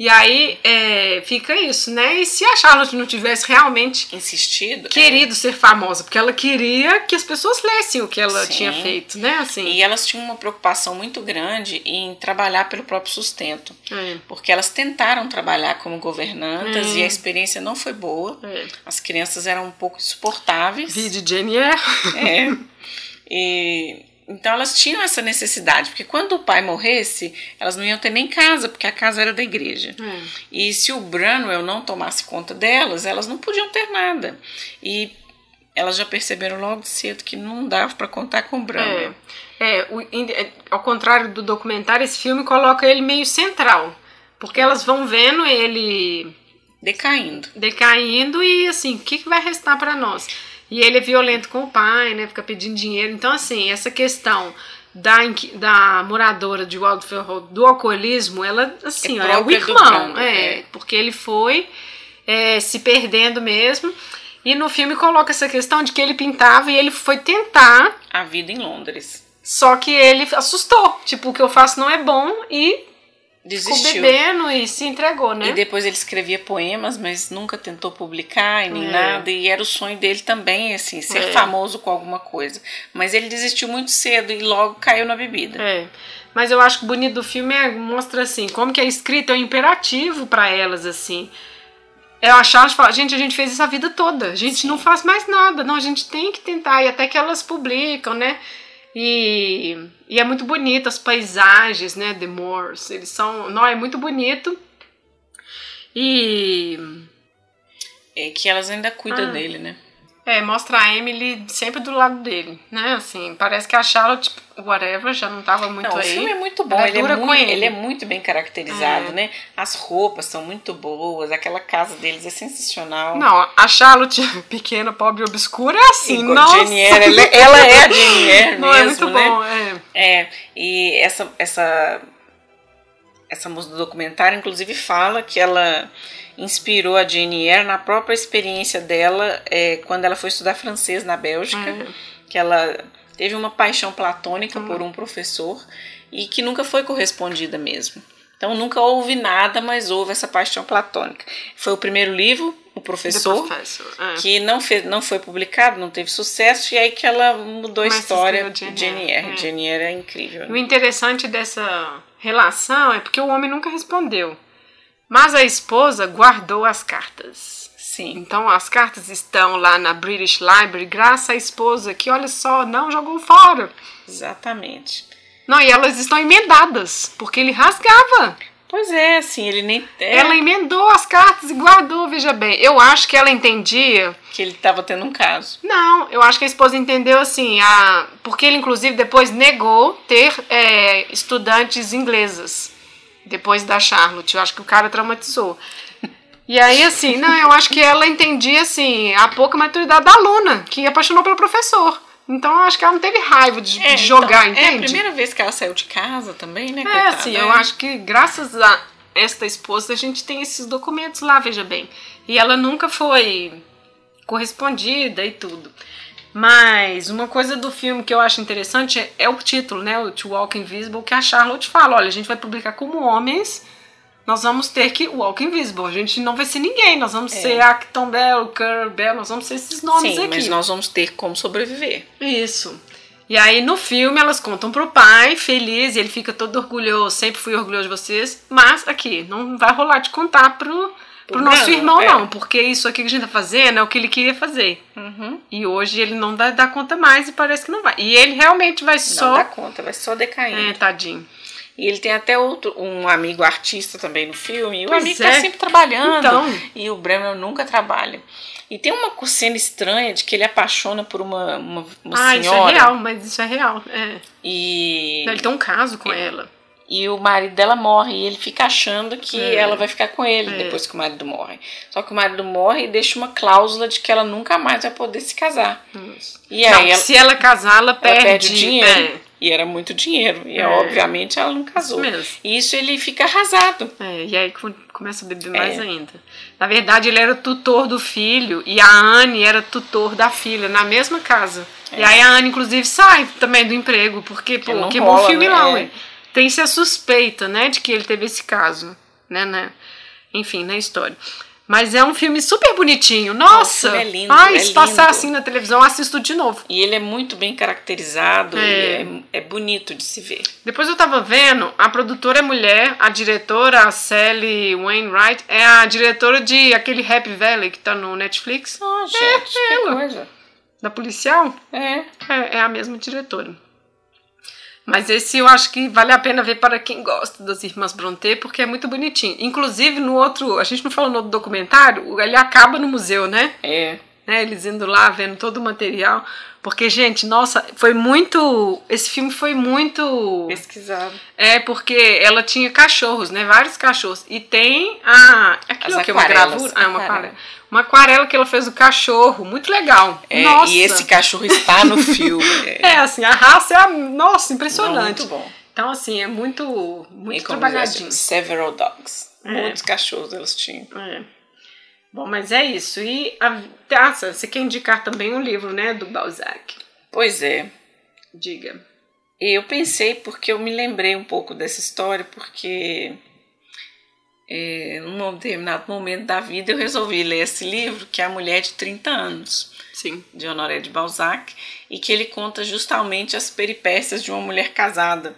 E aí é, fica isso, né? E se a Charlotte não tivesse realmente insistido, querido é. ser famosa, porque ela queria que as pessoas lessem o que ela Sim. tinha feito, né? Assim. E elas tinham uma preocupação muito grande em trabalhar pelo próprio sustento, é. porque elas tentaram trabalhar como governantas é. e a experiência não foi boa. É. As crianças eram um pouco insuportáveis. Vide Jenny é. É. <laughs> E então elas tinham essa necessidade, porque quando o pai morresse, elas não iam ter nem casa, porque a casa era da igreja. Hum. E se o Branwell não tomasse conta delas, elas não podiam ter nada. E elas já perceberam logo cedo que não dava para contar com o Branwell. É, é, o, é, ao contrário do documentário, esse filme coloca ele meio central, porque elas vão vendo ele decaindo, decaindo e assim, o que, que vai restar para nós? E ele é violento com o pai, né? Fica pedindo dinheiro. Então, assim, essa questão da, da moradora de Waldorf do alcoolismo, ela, assim, é, ó, é o irmão. É, é, porque ele foi é, se perdendo mesmo. E no filme coloca essa questão de que ele pintava e ele foi tentar. A vida em Londres. Só que ele assustou. Tipo, o que eu faço não é bom e Desistiu. Ficou bebendo e se entregou, né? E depois ele escrevia poemas, mas nunca tentou publicar e nem é. nada. E era o sonho dele também, assim, ser é. famoso com alguma coisa. Mas ele desistiu muito cedo e logo caiu na bebida. É. Mas eu acho que o bonito do filme é, mostra, assim, como que é escrito, é um imperativo para elas, assim. Eu achava, gente, a gente fez isso a vida toda. A gente Sim. não faz mais nada. Não, a gente tem que tentar. E até que elas publicam, né? E, e é muito bonito as paisagens, né, The Moors. Eles são, não é muito bonito. E é que elas ainda cuidam ah. dele, né? É, mostra a Emily sempre do lado dele, né? Assim, parece que a Charlotte, whatever, já não tava muito não, aí. O filme é muito bom, ele é muito, ele. ele é muito bem caracterizado, é. né? As roupas são muito boas, aquela casa deles é sensacional. Não, a Charlotte, <laughs> pequena, pobre e obscura, é assim, Igual nossa! Janier, ela, é, ela é a Janier <laughs> não, mesmo, é muito né? bom, é. É, e essa, essa, essa moça do documentário, inclusive, fala que ela inspirou a Jane Eyre na própria experiência dela é, quando ela foi estudar francês na Bélgica, uhum. que ela teve uma paixão platônica uhum. por um professor e que nunca foi correspondida mesmo. Então nunca houve nada, mas houve essa paixão platônica. Foi o primeiro livro, O Professor, é. que não, fez, não foi publicado, não teve sucesso, e aí que ela mudou mas a história. Jane, Jane Eyre. É. Jane Eyre é incrível. O interessante dessa relação é porque o homem nunca respondeu. Mas a esposa guardou as cartas. Sim. Então as cartas estão lá na British Library, graças à esposa que, olha só, não jogou fora. Exatamente. Não, e elas estão emendadas, porque ele rasgava. Pois é, assim, ele nem. É. Ela emendou as cartas e guardou, veja bem. Eu acho que ela entendia. Que ele estava tendo um caso. Não, eu acho que a esposa entendeu assim, a... porque ele, inclusive, depois negou ter é, estudantes inglesas depois da Charlotte. Eu acho que o cara traumatizou. E aí, assim, não, eu acho que ela entendia, assim, a pouca maturidade da aluna, que apaixonou pelo professor. Então, eu acho que ela não teve raiva de, é, de jogar, então, entende? É a primeira vez que ela saiu de casa também, né? É, coitada, assim, é. eu acho que graças a esta esposa, a gente tem esses documentos lá, veja bem. E ela nunca foi correspondida e tudo. Mas uma coisa do filme que eu acho interessante é, é, o título, né? O To Walk Invisible, que a Charlotte fala: olha, a gente vai publicar como homens, nós vamos ter que walk invisible. A gente não vai ser ninguém, nós vamos é. ser Acton Bell, Curl Bell, nós vamos ser esses nomes Sim, aqui. Mas nós vamos ter como sobreviver. Isso. E aí no filme elas contam pro pai, feliz, e ele fica todo orgulhoso, sempre fui orgulhoso de vocês, mas aqui, não vai rolar de contar pro pro nosso irmão, é. não, porque isso aqui que a gente tá fazendo é o que ele queria fazer. Uhum. E hoje ele não vai dar conta mais e parece que não vai. E ele realmente vai só. Não dá conta, vai só decaindo. É, tadinho. E ele tem até outro, um amigo artista também no filme. E o amigo tá é. tá sempre trabalhando. Então. E o Bremer nunca trabalha. E tem uma cena estranha de que ele apaixona por uma, uma, uma ah, senhora. isso é real, mas isso é real. É. E. Ele tem um caso com é. ela e o marido dela morre e ele fica achando que é. ela vai ficar com ele é. depois que o marido morre. Só que o marido morre e deixa uma cláusula de que ela nunca mais vai poder se casar. Isso. E aí não, ela, se ela casar, ela perde, ela perde o dinheiro. É. E era muito dinheiro. E é. obviamente ela não casou. Isso mesmo. E isso ele fica arrasado. É, e aí começa a beber mais é. ainda. Na verdade, ele era tutor do filho e a Anne era tutor da filha na mesma casa. E aí a Anne, inclusive, sai também do emprego, porque, pô, queimou o filme né? lá, ué tem-se a suspeita, né, de que ele teve esse caso, né, né? Enfim, na história. Mas é um filme super bonitinho. Nossa! é lindo. Ai, é se passar assim na televisão, assisto de novo. E ele é muito bem caracterizado. É. É, é, bonito de se ver. Depois eu tava vendo, a produtora é mulher, a diretora, a Sally Wainwright, é a diretora de aquele Happy Valley que tá no Netflix. Ah, gente, é, que ela. coisa. Da policial? É. é. É a mesma diretora. Mas esse eu acho que vale a pena ver para quem gosta das Irmãs Brontë, porque é muito bonitinho. Inclusive, no outro, a gente não falou no outro documentário, ele acaba no museu, né? É. né? Eles indo lá, vendo todo o material. Porque, gente, nossa, foi muito. Esse filme foi muito. Pesquisado. É, porque ela tinha cachorros, né? Vários cachorros. E tem a. Aquilo As que é uma gravura. Ah, uma Aquarela. Uma aquarela que ela fez do cachorro. Muito legal. É, nossa. E esse cachorro está no <laughs> filme. É, assim, a raça é. A... Nossa, impressionante. Muito bom. Então, assim, é muito, E muito como trabalhadinho. diz, several dogs. É. Muitos cachorros elas tinham. É. Bom, mas é isso. E a, ah, você quer indicar também um livro, né, do Balzac? Pois é. Diga. Eu pensei porque eu me lembrei um pouco dessa história, porque é, num determinado momento da vida eu resolvi ler esse livro, que é A Mulher de 30 Anos, Sim. de Honoré de Balzac, e que ele conta justamente as peripécias de uma mulher casada,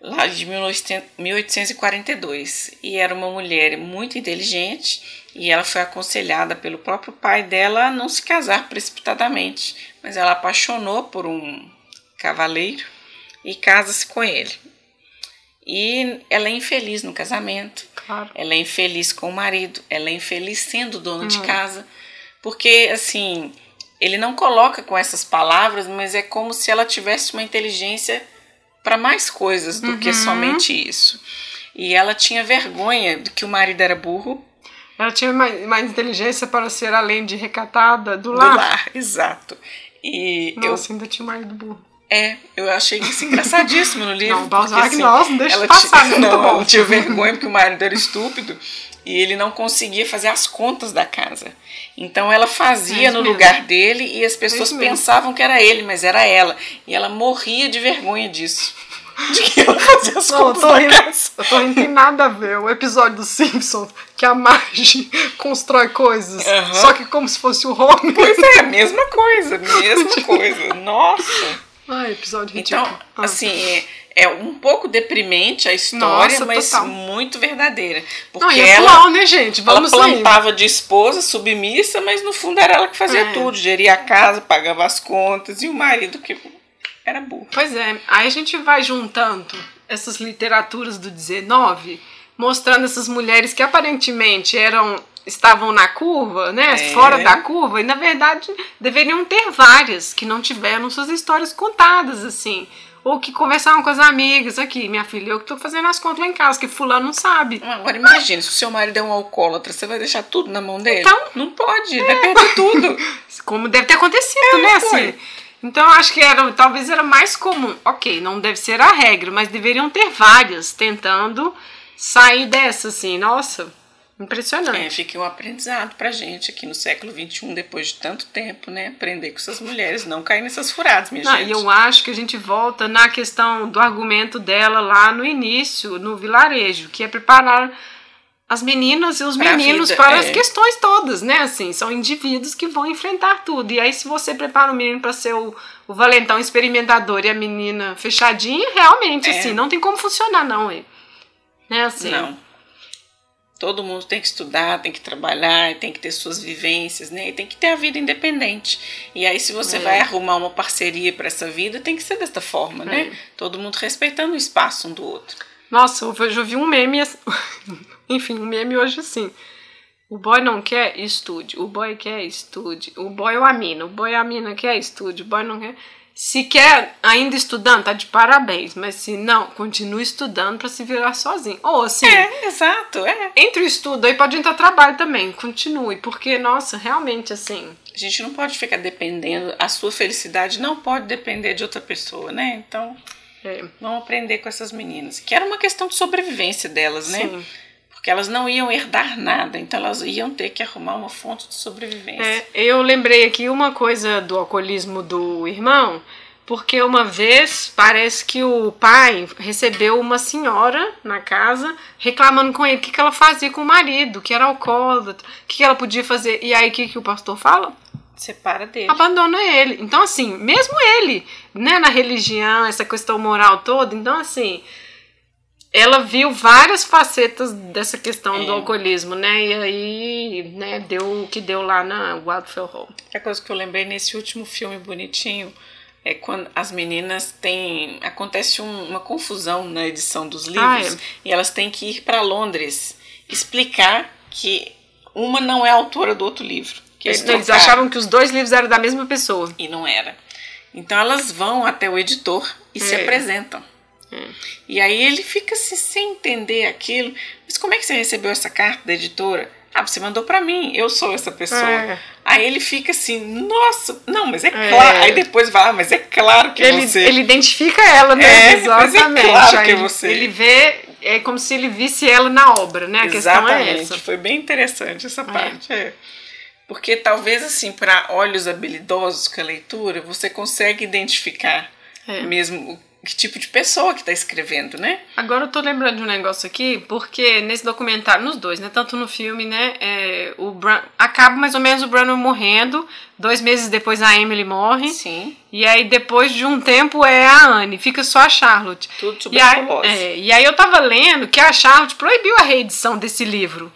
lá de 1800 1842. E era uma mulher muito inteligente, e ela foi aconselhada pelo próprio pai dela a não se casar precipitadamente, mas ela apaixonou por um cavaleiro e casa-se com ele. E ela é infeliz no casamento, Claro. ela é infeliz com o marido, ela é infeliz sendo dona Uhum. de casa, porque assim, ele não coloca com essas palavras, mas é como se ela tivesse uma inteligência para mais coisas do que Uhum. somente isso. E ela tinha vergonha de que o marido era burro Ela tinha mais, mais inteligência para ser além de recatada do do lar. lar, <laughs> exato. E eu Nossa, ainda tinha marido burro. É, eu achei isso engraçadíssimo no livro. Não, Balzac, porque, assim, nossa, não deixa ela passar, tinha, muito não, bom. ela tinha vergonha porque o marido era estúpido e ele não conseguia fazer as contas da casa. Então ela É fazia isso no mesmo. lugar dele e as pessoas isso mesmo. pensavam que era ele, mas era ela. E ela morria de vergonha disso. <laughs> De que ela fazia as Não, eu contas tô da rindo, casa. eu tô rindo, tem nada a ver. O episódio dos Simpsons, que a Marge <laughs> constrói coisas, só que como se fosse o Homer. Pois é, mesma <laughs> coisa, mesma coisa. Nossa. Ai, episódio ridículo. Então, Ah. assim, é, é um pouco deprimente a história, Nossa, mas total. muito verdadeira. Não, Porque e é ela, atual, né, gente? Vamos ela aí. plantava de esposa, submissa, mas no fundo era ela que fazia É. tudo, geria a casa, pagava as contas, e o marido que era burro. Pois é, aí a gente vai juntando essas literaturas do 19, mostrando essas mulheres que aparentemente eram estavam na curva, né, É. fora da curva, e na verdade deveriam ter várias que não tiveram suas histórias contadas assim, ou que conversavam com as amigas aqui, minha filha, eu que tô fazendo as contas lá em casa, que fulano não sabe. Agora imagine, se o seu marido é um alcoólatra, você vai deixar tudo na mão dele? Então. Não pode, ele vai perder tudo. <laughs> Como deve ter acontecido, né, foi. assim. Então eu acho que era, talvez era mais comum. Ok, não deve ser a regra, mas deveriam ter várias tentando sair dessa, assim. Nossa, É, impressionante. fica um aprendizado pra gente aqui no século XXI, depois de tanto tempo, né? Aprender com essas mulheres, não cair nessas furadas, minha Não, gente. e eu acho que a gente volta na questão do argumento dela lá no início, no vilarejo, que é preparar as meninas e os Pra meninos vida, para é. as questões todas, né? Assim, são indivíduos que vão enfrentar tudo. E aí, se você prepara o menino para ser o, o valentão experimentador e a menina fechadinha, realmente, É. assim, não tem como funcionar, não, hein? Né, assim. Não. Todo mundo tem que estudar, tem que trabalhar, tem que ter suas vivências, né? E tem que ter a vida independente. E aí, se você É. vai arrumar uma parceria para essa vida, tem que ser desta forma, né? É. Todo mundo respeitando o espaço um do outro. Nossa, eu já vi um meme. <laughs> Enfim, um meme hoje assim. O boy não quer estude, o boy quer estude. O boy ou a mina, o boy ou a mina quer estude, o boy não quer. Se quer ainda estudando, tá de parabéns, mas se não, continue estudando pra se virar sozinho. Ou assim, É, exato, é. entre o estudo aí pode entrar trabalho também, continue, porque, nossa, realmente assim. A gente não pode ficar dependendo, a sua felicidade não pode depender de outra pessoa, né? Então, É, vamos aprender com essas meninas. Que era uma questão de sobrevivência delas, né? sim. Porque elas não iam herdar nada, então elas iam ter que arrumar uma fonte de sobrevivência. É, eu lembrei aqui uma coisa do alcoolismo do irmão, porque uma vez parece que o pai recebeu uma senhora na casa reclamando com ele o que, que ela fazia com o marido, que era alcoólatra, o que, que ela podia fazer. E aí o que, que o pastor fala? Separa dele. Abandona ele. Então, assim, mesmo ele, né, na religião, essa questão moral toda, então, assim, ela viu várias facetas dessa questão É. do alcoolismo, né? E aí, né, deu o que deu lá na Wildfell Hall. Outra coisa que eu lembrei nesse último filme bonitinho é quando as meninas têm. acontece um- uma confusão na edição dos livros Ah, é. e elas têm que ir para Londres explicar que uma não é autora do outro livro. Que eles, eles achavam que os dois livros eram da mesma pessoa. E não era. Então elas vão até o editor e é. se apresentam. É. E aí ele fica assim, sem entender aquilo. Mas como é que você recebeu essa carta da editora? Ah, você mandou para mim, eu sou essa pessoa. É. Aí ele fica assim, nossa, não, mas é, é. claro. Aí depois vai, ah, mas é claro que ele, você. Ele identifica ela, né? É, Exatamente. Mas é claro que é você. Ele vê, é como se ele visse ela na obra, né? A Exatamente. questão é essa. Foi bem interessante essa é. parte. É. Porque talvez, assim, para olhos habilidosos com a leitura, você consegue identificar é. mesmo que tipo de pessoa que está escrevendo, né? Agora eu tô lembrando de um negócio aqui, porque nesse documentário, nos dois, né? Tanto no filme, né? É, o Bran, acaba mais ou menos o Bruno morrendo. Dois meses depois a Emily morre. Sim. E aí depois de um tempo é a Anne, fica só a Charlotte. Tudo tuberculose. E aí, é, e aí eu tava lendo que a Charlotte proibiu a reedição desse livro.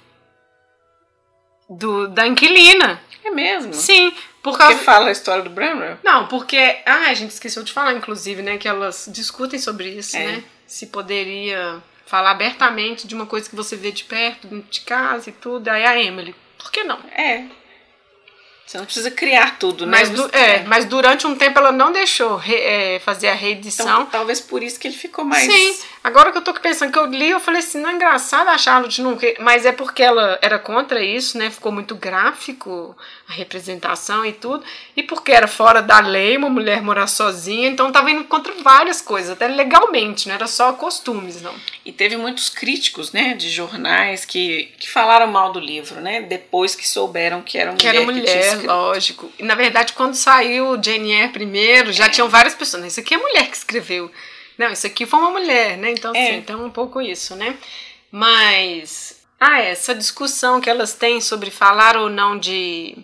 Do, da inquilina. É mesmo? Sim, por causa... Porque fala a história do Bramwell? Não, porque. Ah, a gente esqueceu de falar, inclusive, né? Que elas discutem sobre isso, é. né? Se poderia falar abertamente de uma coisa que você vê de perto, de casa e tudo. Aí a Emily. Por que não? É. Você não precisa criar tudo, né? Mas, du é, mas durante um tempo ela não deixou é, fazer a reedição. Então, talvez por isso que ele ficou mais. Sim, agora que eu tô pensando que eu li, eu falei assim: não é engraçado a Charlotte não. Mas é porque ela era contra isso, né? Ficou muito gráfico a representação e tudo. E porque era fora da lei uma mulher morar sozinha, então tava indo contra várias coisas, até legalmente, não era só costumes, não. E teve muitos críticos, né, de jornais que, que falaram mal do livro, né? Depois que souberam que era mulher. Que era mulher, que lógico. E na verdade, quando saiu Jane Eyre primeiro, já é. tinham várias pessoas. Isso aqui é mulher que escreveu. Não, isso aqui foi uma mulher, né? Então, é. assim, então um pouco isso, né? Mas. Ah, essa discussão que elas têm sobre falar ou não de.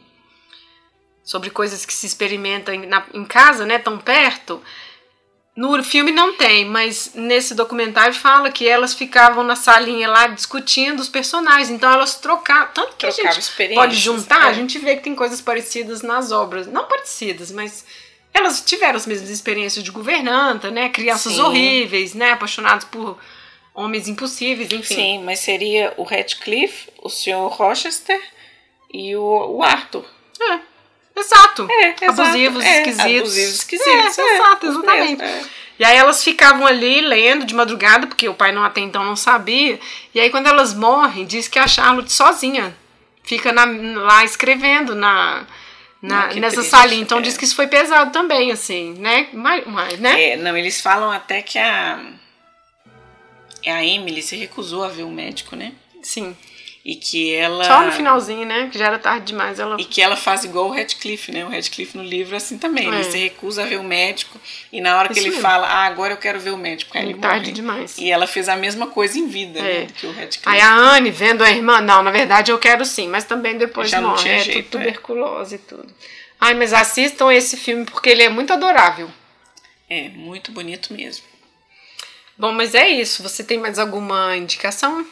sobre coisas que se experimentam em, na, em casa, né? Tão perto. No filme não tem, mas nesse documentário fala que elas ficavam na salinha lá discutindo os personagens. Então elas trocavam. Tanto que Trocava a gente pode juntar, é. a gente vê que tem coisas parecidas nas obras. Não parecidas, mas elas tiveram as mesmas experiências de governanta, né? Crianças Sim. horríveis, né? Apaixonados por homens impossíveis, enfim. Sim, mas seria o Radcliffe, o Sr. Rochester e o, o Arthur. É. Exato. É, abusivos, é, esquisitos. Abusivos, esquisitos. É, é, exato, exatamente. É. E aí elas ficavam ali lendo de madrugada, porque o pai não até então não sabia. E aí quando elas morrem, diz que a Charlotte sozinha fica na, lá escrevendo na, na nessa salinha. Então é. diz que isso foi pesado também, assim, né? Mas, mas, né? É, não, eles falam até que a, a Emily se recusou a ver o médico, né? Sim e que ela só no finalzinho, né, que já era tarde demais, ela e que ela faz igual o Radcliffe, né? O Radcliffe no livro é assim também, é. ele se recusa a ver o médico e na hora que ele fala, ah, agora eu quero ver o médico, aí ele tarde morre. demais. E ela fez a mesma coisa em vida, é. né, que o Radcliffe. Aí a Anne vendo a irmã, não, na verdade eu quero sim, mas também depois já morre, não tinha é, jeito, tuberculose e tudo. Ai, mas assistam esse filme porque ele é muito adorável. É, muito bonito mesmo. Bom, mas é isso. Você tem mais alguma indicação?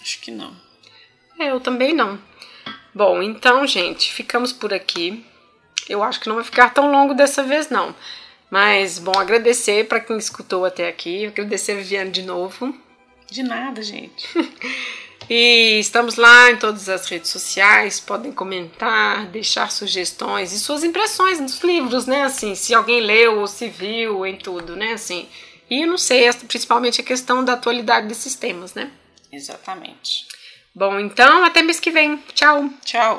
Acho que não. É, eu também não. Bom, então, gente, ficamos por aqui. Eu acho que não vai ficar tão longo dessa vez, não. Mas, bom, agradecer para quem escutou até aqui. Agradecer a Viviane de novo. De nada, gente. <laughs> e estamos lá em todas as redes sociais. Podem comentar, deixar sugestões e suas impressões dos livros, né? Assim, se alguém leu ou se viu em tudo, né? Assim. E não sei, principalmente a questão da atualidade desses temas, né? Exatamente. Bom, então até mês que vem. Tchau. Tchau.